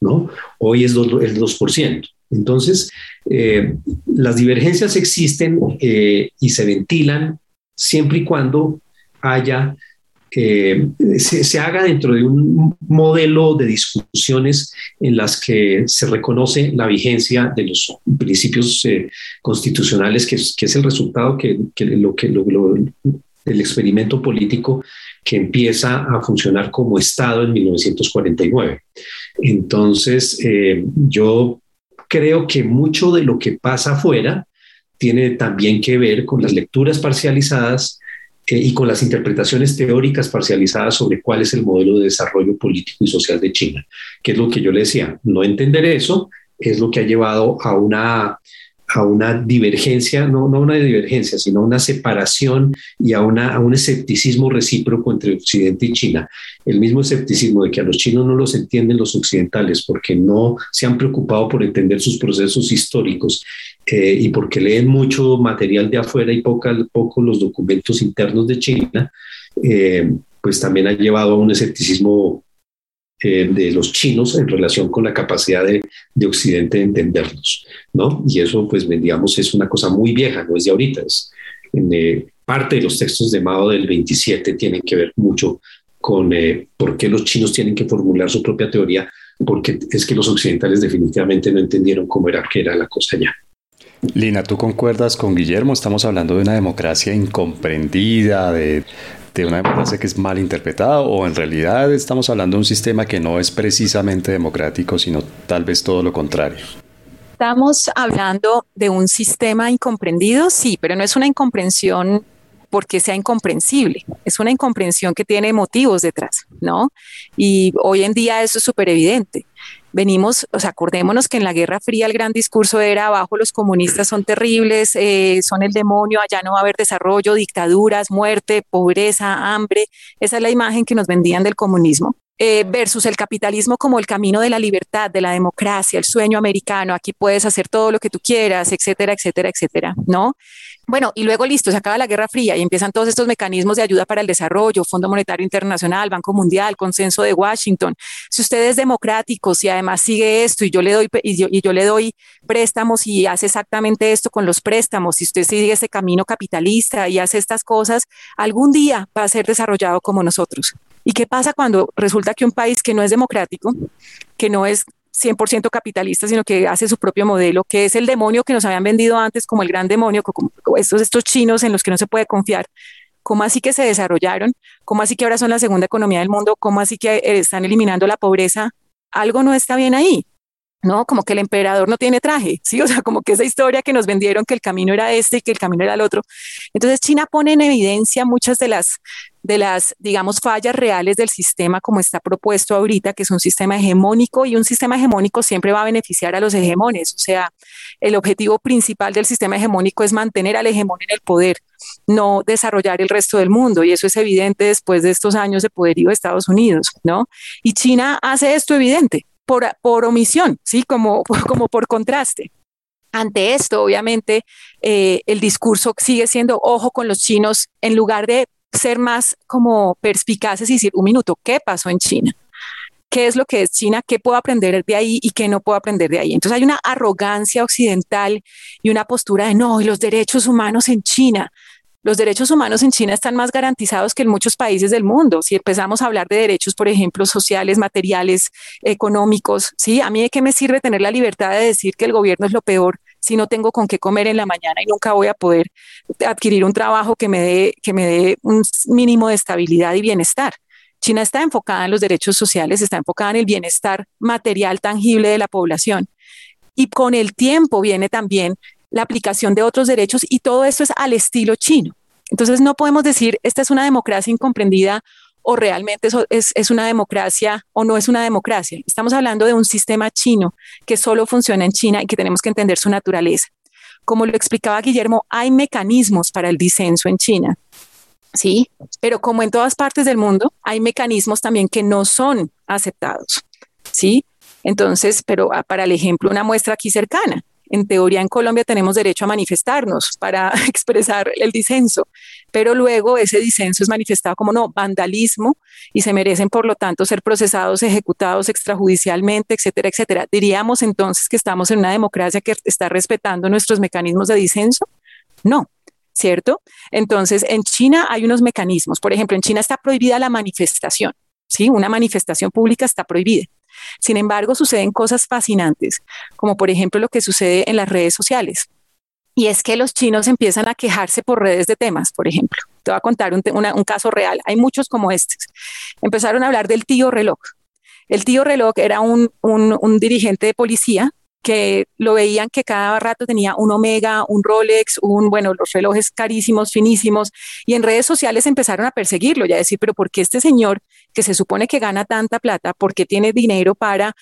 ¿No? Hoy es el 2%. Entonces, eh, las divergencias existen eh, y se ventilan siempre y cuando haya, eh, se, haga dentro de un modelo de discusiones en las que se reconoce la vigencia de los principios constitucionales, que, es el resultado que, lo que el experimento político que empieza a funcionar como Estado en 1949. Entonces, yo creo que mucho de lo que pasa afuera tiene también que ver con las lecturas parcializadas eh, y con las interpretaciones teóricas parcializadas sobre cuál es el modelo de desarrollo político y social de China, que es lo que yo le decía, no entender eso es lo que ha llevado a una a una divergencia, no, no una divergencia, sino una separación y a, una, a un escepticismo recíproco entre Occidente y China. El mismo escepticismo de que a los chinos no los entienden los occidentales porque no se han preocupado por entender sus procesos históricos eh, y porque leen mucho material de afuera y poco, poco los documentos internos de China, eh, pues también ha llevado a un escepticismo eh, de los chinos en relación con la capacidad de, de, Occidente de entenderlos, ¿no? Y eso, pues, digamos, es una cosa muy vieja, no es de ahorita, es en, eh, parte de los textos de Mao del 27 tienen que ver mucho con eh, por qué los chinos tienen que formular su propia teoría, porque es que los occidentales definitivamente no entendieron cómo era que era la cosa ya. Lina, ¿tú concuerdas con Guillermo? Estamos hablando de una democracia incomprendida, de una democracia que es mal interpretada o en realidad estamos hablando de un sistema que no es precisamente democrático, sino tal vez todo lo contrario? Estamos hablando de un sistema incomprendido, sí, pero no es una incomprensión porque sea incomprensible, es una incomprensión que tiene motivos detrás, ¿no? Y hoy en día eso es súper evidente venimos, o sea, acordémonos que en la Guerra Fría el gran discurso era abajo los comunistas son terribles, eh, son el demonio, allá no va a haber desarrollo, dictaduras, muerte, pobreza, hambre. Esa es la imagen que nos vendían del comunismo. Eh, versus el capitalismo como el camino de la libertad, de la democracia, el sueño americano, aquí puedes hacer todo lo que tú quieras, etcétera, etcétera, etcétera, ¿no? Bueno, y luego listo, se acaba la Guerra Fría y empiezan todos estos mecanismos de ayuda para el desarrollo, Fondo Monetario Internacional, Banco Mundial, Consenso de Washington. Si usted es democrático, si además sigue esto y yo le doy y yo, y yo le doy préstamos y hace exactamente esto con los préstamos, si usted sigue ese camino capitalista y hace estas cosas, algún día va a ser desarrollado como nosotros. ¿Y qué pasa cuando resulta que un país que no es democrático, que no es 100% capitalista, sino que hace su propio modelo, que es el demonio que nos habían vendido antes como el gran demonio, como estos, estos chinos en los que no se puede confiar? ¿Cómo así que se desarrollaron? ¿Cómo así que ahora son la segunda economía del mundo? ¿Cómo así que eh, están eliminando la pobreza? Algo no está bien ahí. ¿No? Como que el emperador no tiene traje, ¿sí? O sea, como que esa historia que nos vendieron que el camino era este y que el camino era el otro. Entonces, China pone en evidencia muchas de las, de las, digamos, fallas reales del sistema como está propuesto ahorita, que es un sistema hegemónico y un sistema hegemónico siempre va a beneficiar a los hegemones. O sea, el objetivo principal del sistema hegemónico es mantener al hegemón en el poder, no desarrollar el resto del mundo. Y eso es evidente después de estos años de poderío de Estados Unidos, ¿no? Y China hace esto evidente por, omisión, ¿sí? Como, como por contraste. Ante esto, obviamente, eh, el discurso sigue siendo ojo con los chinos en lugar de ser más como perspicaces y decir, un minuto, ¿qué pasó en China? ¿Qué es lo que es China? ¿Qué puedo aprender de ahí y qué no puedo aprender de ahí? Entonces hay una arrogancia occidental y una postura de no, y los derechos humanos en China los derechos humanos en China están más garantizados que en muchos países del mundo. Si empezamos a hablar de derechos, por ejemplo, sociales, materiales, económicos, ¿sí? A mí de qué me sirve tener la libertad de decir que el gobierno es lo peor si no tengo con qué comer en la mañana y nunca voy a poder adquirir un trabajo que me dé, que me dé un mínimo de estabilidad y bienestar. China está enfocada en los derechos sociales, está enfocada en el bienestar material tangible de la población. Y con el tiempo viene también la aplicación de otros derechos y todo esto es al estilo chino. Entonces no podemos decir, esta es una democracia incomprendida o realmente es, una democracia o no es una democracia. Estamos hablando de un sistema chino que solo funciona en China y que tenemos que entender su naturaleza. Como lo explicaba Guillermo, hay mecanismos para el disenso en China. Sí, pero como en todas partes del mundo, hay mecanismos también que no son aceptados. Sí, entonces, pero ah, para el ejemplo, una muestra aquí cercana en teoría en Colombia tenemos derecho a manifestarnos para expresar el disenso, pero luego ese disenso es manifestado como no, vandalismo y se merecen por lo tanto ser procesados, ejecutados extrajudicialmente, etcétera, etcétera. Diríamos entonces que estamos en una democracia que está respetando nuestros mecanismos de disenso? No, ¿cierto? Entonces, en China hay unos mecanismos. Por ejemplo, en China está prohibida la manifestación, ¿sí? Una manifestación pública está prohibida. Sin embargo, suceden cosas fascinantes, como por ejemplo lo que sucede en las redes sociales. Y es que los chinos empiezan a quejarse por redes de temas, por ejemplo. Te voy a contar un, caso real. Hay muchos como estos. Empezaron a hablar del tío reloj. El tío reloj era un, un dirigente de policía que lo veían que cada rato tenía un Omega, un Rolex, un, bueno, los relojes carísimos, finísimos, y en redes sociales empezaron a perseguirlo y a decir, pero ¿por qué este señor que se supone que gana tanta plata, por qué tiene dinero para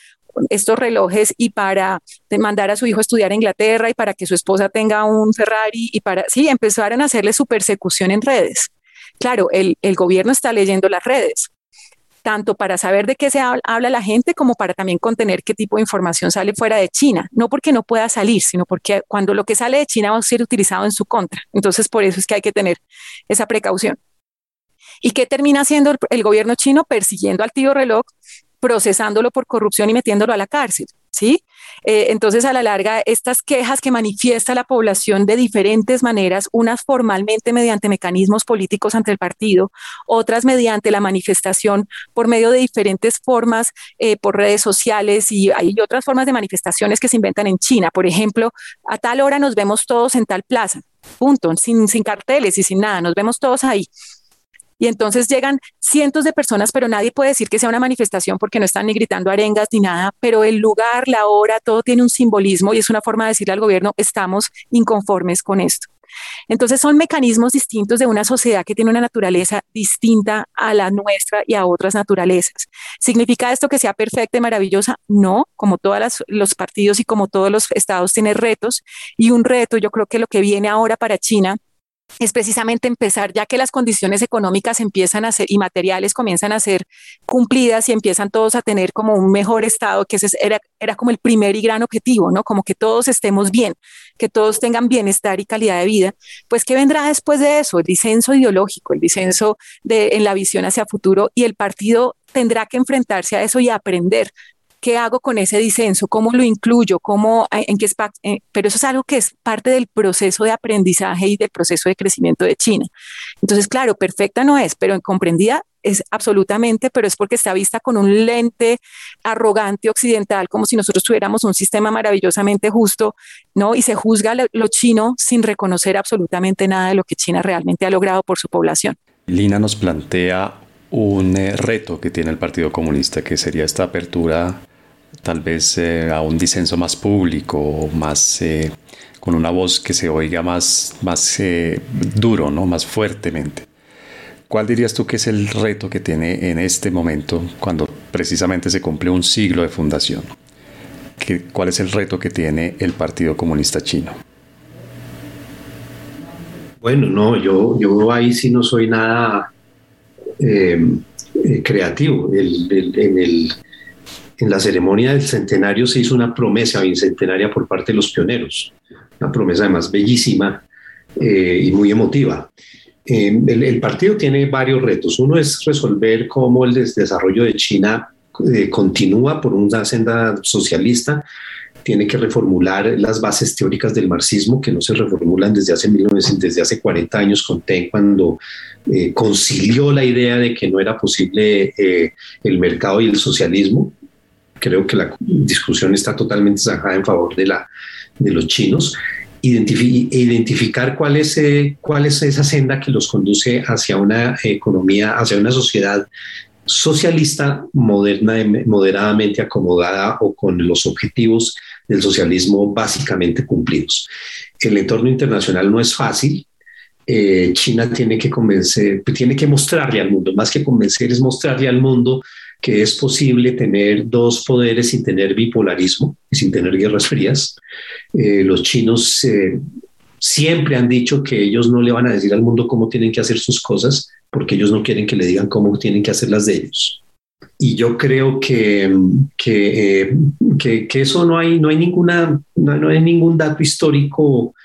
estos relojes y para mandar a su hijo a estudiar a Inglaterra y para que su esposa tenga un Ferrari y para, sí, empezaron a hacerle su persecución en redes. Claro, el, el gobierno está leyendo las redes, tanto para saber de qué se habla la gente como para también contener qué tipo de información sale fuera de China. No porque no pueda salir, sino porque cuando lo que sale de China va a ser utilizado en su contra. Entonces, por eso es que hay que tener esa precaución. ¿Y qué termina haciendo el, gobierno chino? Persiguiendo al tío reloj, procesándolo por corrupción y metiéndolo a la cárcel. ¿sí? Eh, entonces, a la larga, estas quejas que manifiesta la población de diferentes maneras, unas formalmente mediante mecanismos políticos ante el partido, otras mediante la manifestación por medio de diferentes formas, eh, por redes sociales y hay otras formas de manifestaciones que se inventan en China. Por ejemplo, a tal hora nos vemos todos en tal plaza, punto, sin, sin carteles y sin nada, nos vemos todos ahí. Y entonces llegan cientos de personas, pero nadie puede decir que sea una manifestación porque no están ni gritando arengas ni nada, pero el lugar, la hora, todo tiene un simbolismo y es una forma de decirle al gobierno, estamos inconformes con esto. Entonces son mecanismos distintos de una sociedad que tiene una naturaleza distinta a la nuestra y a otras naturalezas. ¿Significa esto que sea perfecta y maravillosa? No, como todos los partidos y como todos los estados tiene retos y un reto, yo creo que lo que viene ahora para China es precisamente empezar, ya que las condiciones económicas empiezan a ser y materiales comienzan a ser cumplidas y empiezan todos a tener como un mejor estado, que ese era, era como el primer y gran objetivo, ¿no? Como que todos estemos bien, que todos tengan bienestar y calidad de vida. Pues, ¿qué vendrá después de eso? El disenso ideológico, el disenso de, en la visión hacia futuro y el partido tendrá que enfrentarse a eso y aprender ¿Qué hago con ese disenso? ¿Cómo lo incluyo? ¿Cómo, eh, en qué eh, pero eso es algo que es parte del proceso de aprendizaje y del proceso de crecimiento de China. Entonces, claro, perfecta no es, pero comprendida es absolutamente, pero es porque está vista con un lente arrogante occidental, como si nosotros tuviéramos un sistema maravillosamente justo, ¿no? Y se juzga lo, chino sin reconocer absolutamente nada de lo que China realmente ha logrado por su población. Lina nos plantea un eh, reto que tiene el Partido Comunista, que sería esta apertura tal vez eh, a un disenso más público, más eh, con una voz que se oiga más, más duro, ¿no? más fuertemente. ¿Cuál dirías tú que es el reto que tiene en este momento, cuando precisamente se cumple un siglo de fundación? ¿Qué, ¿Cuál es el reto que tiene el Partido Comunista Chino? Bueno, no, yo, yo ahí sí no soy nada eh, eh, creativo. en, el, en la ceremonia del centenario se hizo una promesa bicentenaria por parte de los pioneros, una promesa además bellísima eh, y muy emotiva. El, partido tiene varios retos. Uno es resolver cómo el desarrollo de China continúa por una senda socialista tiene que reformular las bases teóricas del marxismo que no se reformulan desde hace, 1900, desde hace 40 años con TEN cuando eh, concilió la idea de que no era posible eh, el mercado y el socialismo. Creo que la discusión está totalmente zanjada en favor de, la, de los chinos. identificar cuál es, eh, cuál es esa senda que los conduce hacia una economía, hacia una sociedad socialista moderna, moderadamente acomodada o con los objetivos del socialismo básicamente cumplidos. El entorno internacional no es fácil. Eh, China tiene que convencer, tiene que mostrarle al mundo, más que convencer es mostrarle al mundo que es posible tener dos poderes sin tener bipolarismo y sin tener guerras frías. Eh, los chinos eh, siempre han dicho que ellos no le van a decir al mundo cómo tienen que hacer sus cosas porque ellos no quieren que le digan cómo tienen que hacer las de ellos y yo creo que, que, que, que, eso no hay, no hay, ninguna, no, hay ningún dato histórico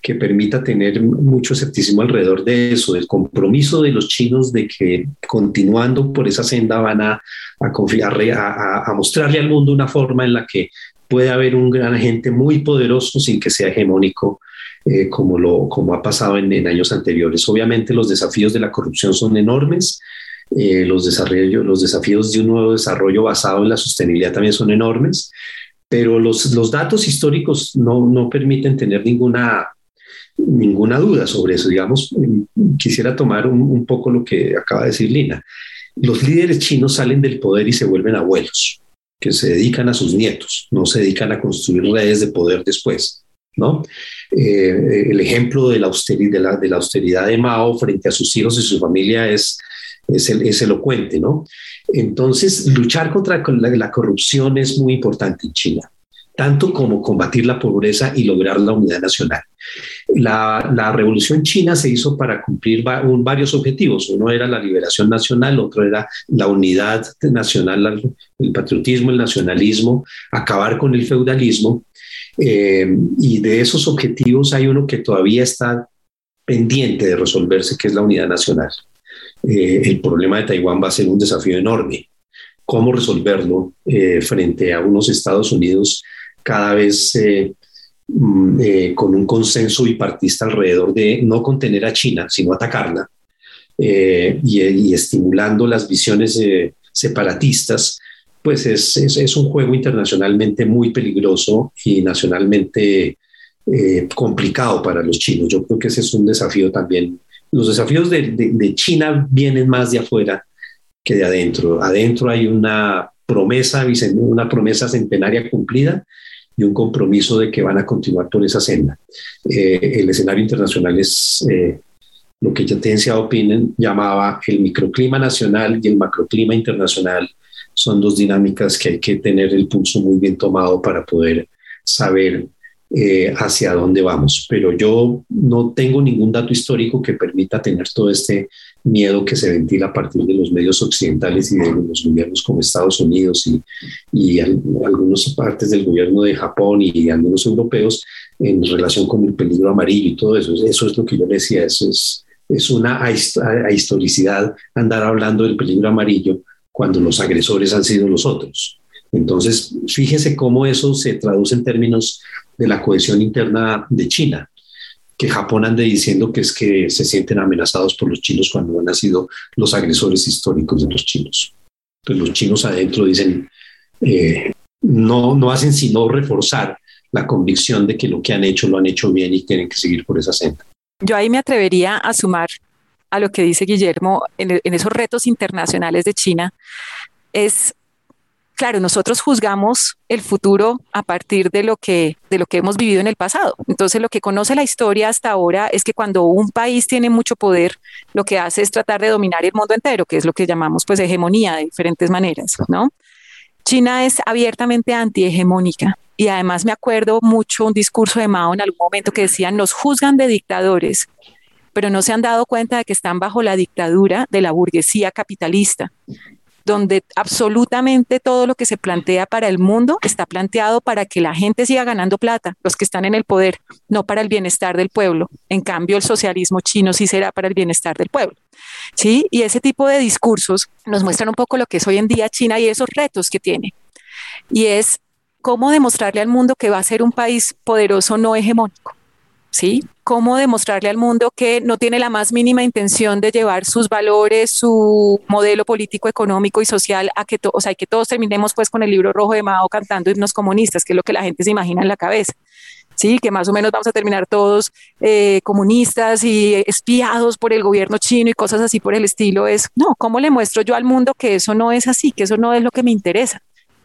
que permita tener mucho escepticismo alrededor de eso, del compromiso de los chinos de que continuando por esa senda van a, a, confiar, a, mostrarle al mundo una forma en la que puede haber un gran agente muy poderoso sin que sea hegemónico, eh, como, lo, como ha pasado en, años anteriores. Obviamente los desafíos de la corrupción son enormes, eh, los, los desafíos de un nuevo desarrollo basado en la sostenibilidad también son enormes, pero los, los datos históricos no, no permiten tener ninguna, ninguna duda sobre eso. Digamos, quisiera tomar un, poco lo que acaba de decir Lina. Los líderes chinos salen del poder y se vuelven abuelos, que se dedican a sus nietos, no se dedican a construir redes de poder después. ¿no? Eh, el ejemplo de la, austeridad, de, la, de la austeridad de Mao frente a sus hijos y su familia es es, elocuente, ¿no? Entonces, luchar contra la, corrupción es muy importante en China, tanto como combatir la pobreza y lograr la unidad nacional. La, revolución china se hizo para cumplir varios objetivos. Uno era la liberación nacional, otro era la unidad nacional, el patriotismo, el nacionalismo, acabar con el feudalismo. Eh, y de esos objetivos hay uno que todavía está pendiente de resolverse, que es la unidad nacional. Eh, el problema de Taiwán va a ser un desafío enorme. ¿Cómo resolverlo eh, frente a unos Estados Unidos cada vez eh, mm, con un consenso bipartista alrededor de no contener a China, sino atacarla y, estimulando las visiones separatistas? Pues es, es, un juego internacionalmente muy peligroso y nacionalmente complicado para los chinos. Yo creo que ese es un desafío también los desafíos de, China vienen más de afuera que de adentro. Adentro hay una promesa, una promesa centenaria cumplida y un compromiso de que van a continuar por esa senda. Eh, el escenario internacional es eh, lo que Yatencia Opinen llamaba el microclima nacional y el macroclima internacional. Son dos dinámicas que hay que tener el pulso muy bien tomado para poder saber eh, hacia dónde vamos. Pero yo no tengo ningún dato histórico que permita tener todo este miedo que se ventila a partir de los medios occidentales y de los gobiernos como Estados Unidos y, y algunas partes del gobierno de Japón y algunos europeos en relación con el peligro amarillo y todo eso. Eso es lo que yo decía, eso es, es una historicidad andar hablando del peligro amarillo cuando los agresores han sido los otros. Entonces, fíjese cómo eso se traduce en términos de la cohesión interna de China, que Japón ande diciendo que es que se sienten amenazados por los chinos cuando han sido los agresores históricos de los chinos. Entonces, los chinos adentro dicen, eh, no, no hacen sino reforzar la convicción de que lo que han hecho lo han hecho bien y tienen que seguir por esa senda. Yo ahí me atrevería a sumar a lo que dice Guillermo en esos retos internacionales de China, es claro, nosotros juzgamos el futuro a partir de lo que de lo que hemos vivido en el pasado. Entonces, lo que conoce la historia hasta ahora es que cuando un país tiene mucho poder, lo que hace es tratar de dominar el mundo entero, que es lo que llamamos pues hegemonía de diferentes maneras, ¿no? China es abiertamente antihegemónica y además me acuerdo mucho un discurso de Mao en algún momento que decía, nos juzgan de dictadores, pero no se han dado cuenta de que están bajo la dictadura de la burguesía capitalista donde absolutamente todo lo que se plantea para el mundo está planteado para que la gente siga ganando plata, los que están en el poder, no para el bienestar del pueblo. En cambio, el socialismo chino sí será para el bienestar del pueblo. ¿Sí? Y ese tipo de discursos nos muestran un poco lo que es hoy en día China y esos retos que tiene. Y es cómo demostrarle al mundo que va a ser un país poderoso no hegemónico. ¿Sí? Cómo demostrarle al mundo que no tiene la más mínima intención de llevar sus valores, su modelo político, económico y social a que, o sea, que todos terminemos pues con el libro rojo de Mao cantando himnos comunistas, que es lo que la gente se imagina en la cabeza. Sí, que más o menos vamos a terminar todos eh, comunistas y espiados por el gobierno chino y cosas así por el estilo. Es, no, ¿cómo le muestro yo al mundo que eso no es así, que eso no es lo que me interesa?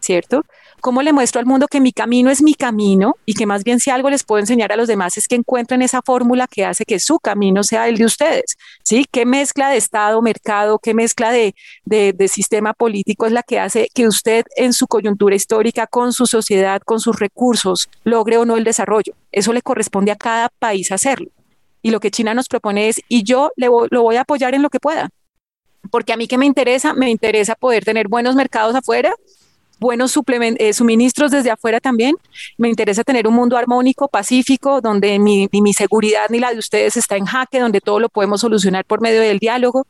¿Cierto? ¿Cómo le muestro al mundo que mi camino es mi camino y que más bien si algo les puedo enseñar a los demás es que encuentren esa fórmula que hace que su camino sea el de ustedes? ¿Sí? ¿Qué mezcla de Estado, mercado, qué mezcla de, de sistema político es la que hace que usted en su coyuntura histórica, con su sociedad, con sus recursos, logre o no el desarrollo? Eso le corresponde a cada país hacerlo. Y lo que China nos propone es, y yo le lo voy a apoyar en lo que pueda porque a mí que me interesa, me interesa poder tener buenos mercados afuera, buenos eh, suministros desde afuera también. Me interesa tener un mundo armónico, pacífico, donde ni, mi seguridad ni la de ustedes está en jaque, donde todo lo podemos solucionar por medio del diálogo.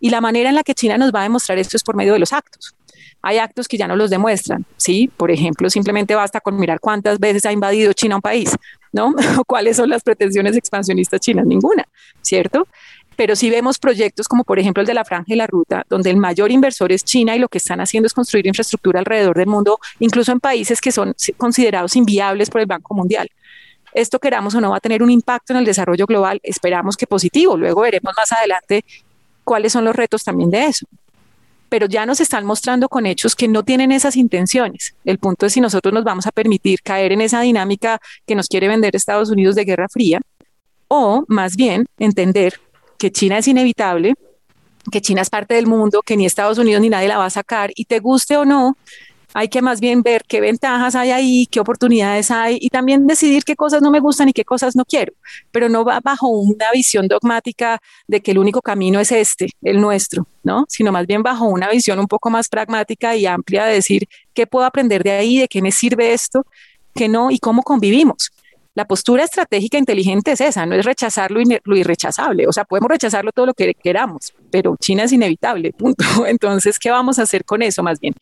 Y la manera en la que China nos va a demostrar esto es por medio de los actos. Hay actos que ya no los demuestran, ¿sí? Por ejemplo, simplemente basta con mirar cuántas veces ha invadido China un país, ¿no? cuáles son las pretensiones expansionistas chinas, ninguna, ¿cierto? Pero si vemos proyectos como por ejemplo el de la Franja y la Ruta, donde el mayor inversor es China y lo que están haciendo es construir infraestructura alrededor del mundo, incluso en países que son considerados inviables por el Banco Mundial. Esto queramos o no va a tener un impacto en el desarrollo global, esperamos que positivo, luego veremos más adelante cuáles son los retos también de eso pero ya nos están mostrando con hechos que no tienen esas intenciones. El punto es si nosotros nos vamos a permitir caer en esa dinámica que nos quiere vender Estados Unidos de Guerra Fría, o más bien entender que China es inevitable, que China es parte del mundo, que ni Estados Unidos ni nadie la va a sacar, y te guste o no, hay que más bien ver qué ventajas hay ahí, qué oportunidades hay y también decidir qué cosas no me gustan y qué cosas no quiero, pero no va bajo una visión dogmática de que el único camino es este, el nuestro, ¿no? Sino más bien bajo una visión un poco más pragmática y amplia de decir qué puedo aprender de ahí, de qué me sirve esto, qué no y cómo convivimos. La postura estratégica inteligente es esa, no es rechazar lo, irrechazable. O sea, podemos rechazarlo todo lo que queramos, pero China es inevitable, punto. Entonces, ¿qué vamos a hacer con eso más bien?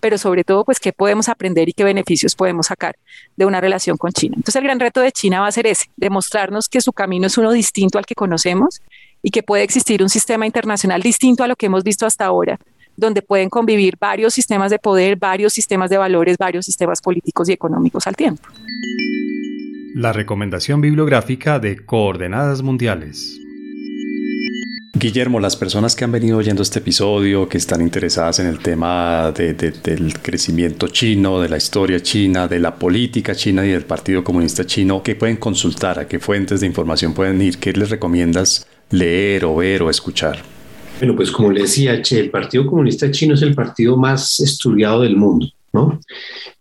Pero sobre todo, pues, ¿qué podemos aprender y qué beneficios podemos sacar de una relación con China? Entonces, el gran reto de China va a ser ese, demostrarnos que su camino es uno distinto al que conocemos y que puede existir un sistema internacional distinto a lo que hemos visto hasta ahora, donde pueden convivir varios sistemas de poder, varios sistemas de valores, varios sistemas políticos y económicos al tiempo. La recomendación bibliográfica de Coordenadas Mundiales. Guillermo, las personas que han venido oyendo este episodio, que están interesadas en el tema del crecimiento chino, de la historia china, de la política china y del Partido Comunista Chino, ¿qué pueden consultar? ¿A qué fuentes de información pueden ir? ¿Qué les recomiendas leer o ver o escuchar? Bueno, pues como le decía, che, el Partido Comunista Chino es el partido más estudiado del mundo, ¿no?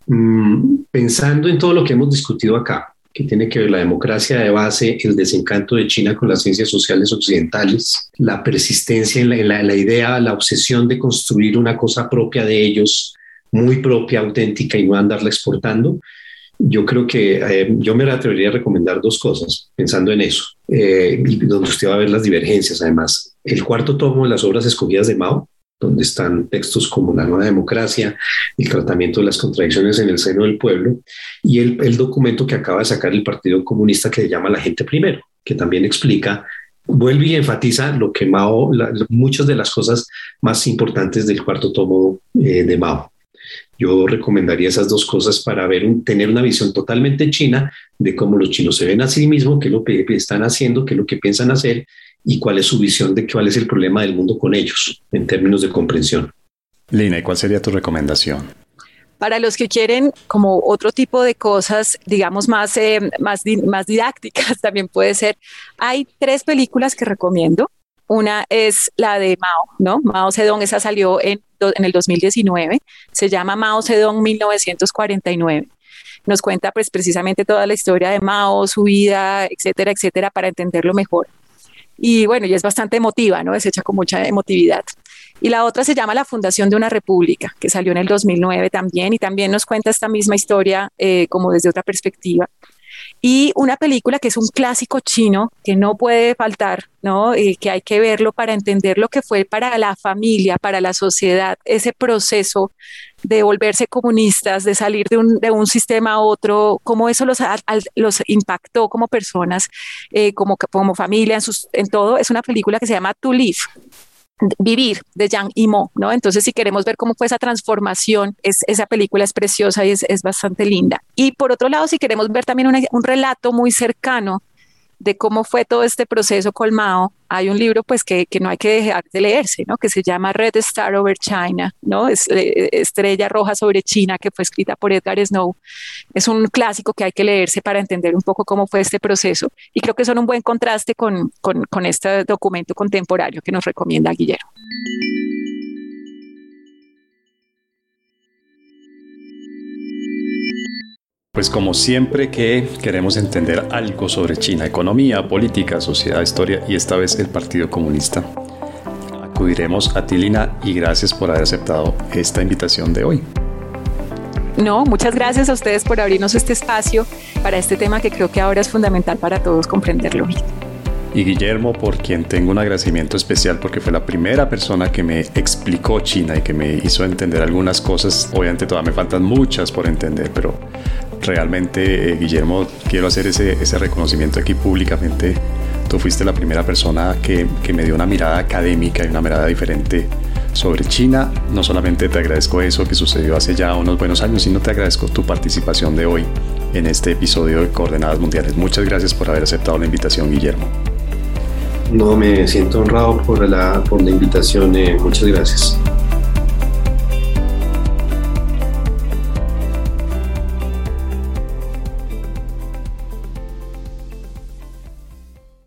Mm, pensando en todo lo que hemos discutido acá, que tiene que ver la democracia de base, el desencanto de China con las ciencias sociales occidentales, la persistencia en la, idea, la obsesión de construir una cosa propia de ellos, muy propia, auténtica y no andarla exportando. Yo creo que eh, yo me atrevería a recomendar dos cosas pensando en eso, eh, y donde usted va a ver las divergencias además. El cuarto tomo de las obras escogidas de Mao, donde están textos como la nueva democracia, el tratamiento de las contradicciones en el seno del pueblo, y el, documento que acaba de sacar el Partido Comunista que se llama La gente primero, que también explica, vuelve y enfatiza lo que Mao, muchas de las cosas más importantes del cuarto tomo eh, de Mao. Yo recomendaría esas dos cosas para ver tener una visión totalmente china de cómo los chinos se ven a sí mismos, qué es lo que están haciendo, qué es lo que piensan hacer y cuál es su visión de cuál es el problema del mundo con ellos en términos de comprensión. Lina, ¿y cuál sería tu recomendación? Para los que quieren como otro tipo de cosas, digamos, más, eh, más, más didácticas, también puede ser. Hay tres películas que recomiendo. Una es la de Mao, ¿no? Mao Zedong, esa salió en, en el 2019. Se llama Mao Zedong 1949 nos cuenta pues precisamente toda la historia de Mao, su vida, etcétera, etcétera, para entenderlo mejor y bueno, y es bastante emotiva, ¿no? Es hecha con mucha emotividad. Y la otra se llama La Fundación de una República, que salió en el 2009 también y también nos cuenta esta misma historia eh, como desde otra perspectiva y una película que es un clásico chino que no puede faltar, ¿no? Y que hay que verlo para entender lo que fue para la familia, para la sociedad, ese proceso de volverse comunistas, de salir de un, de un sistema a otro, cómo eso los, los impactó como personas, eh, como, como familia, en, sus, en todo. Es una película que se llama To Live Vivir de Yang Imo, ¿no? Entonces, si queremos ver cómo fue esa transformación, es, esa película es preciosa y es, es bastante linda. Y por otro lado, si queremos ver también un relato muy cercano de cómo fue todo este proceso colmado, hay un libro pues que, que, no hay que dejar de leerse, ¿no? Que se llama Red Star Over China, ¿no? Es, eh, Estrella Roja sobre China, que fue escrita por Edgar Snow. Es un clásico que hay que leerse para entender un poco cómo fue este proceso. Y creo que son un buen contraste con, con, con este documento contemporáneo que nos recomienda Guillermo. Pues como siempre que queremos entender algo sobre China, economía, política, sociedad, historia y esta vez el Partido Comunista, acudiremos a Tilina y gracias por haber aceptado esta invitación de hoy. No, muchas gracias a ustedes por abrirnos este espacio para este tema que creo que ahora es fundamental para todos comprenderlo y Guillermo, por quien tengo un agradecimiento especial porque fue la primera persona que me explicó China y que me hizo entender algunas cosas. Obviamente todavía me faltan muchas por entender, pero realmente, eh, Guillermo, quiero hacer ese, ese, reconocimiento aquí públicamente. Tú fuiste la primera persona que, que, me dio una mirada académica y una mirada diferente sobre China. No solamente te agradezco eso que sucedió hace ya unos buenos años, sino te agradezco tu participación de hoy en este episodio de Coordenadas Mundiales. Muchas gracias por haber aceptado la invitación, Guillermo. No, me siento honrado por la, por la invitación. Eh, muchas gracias.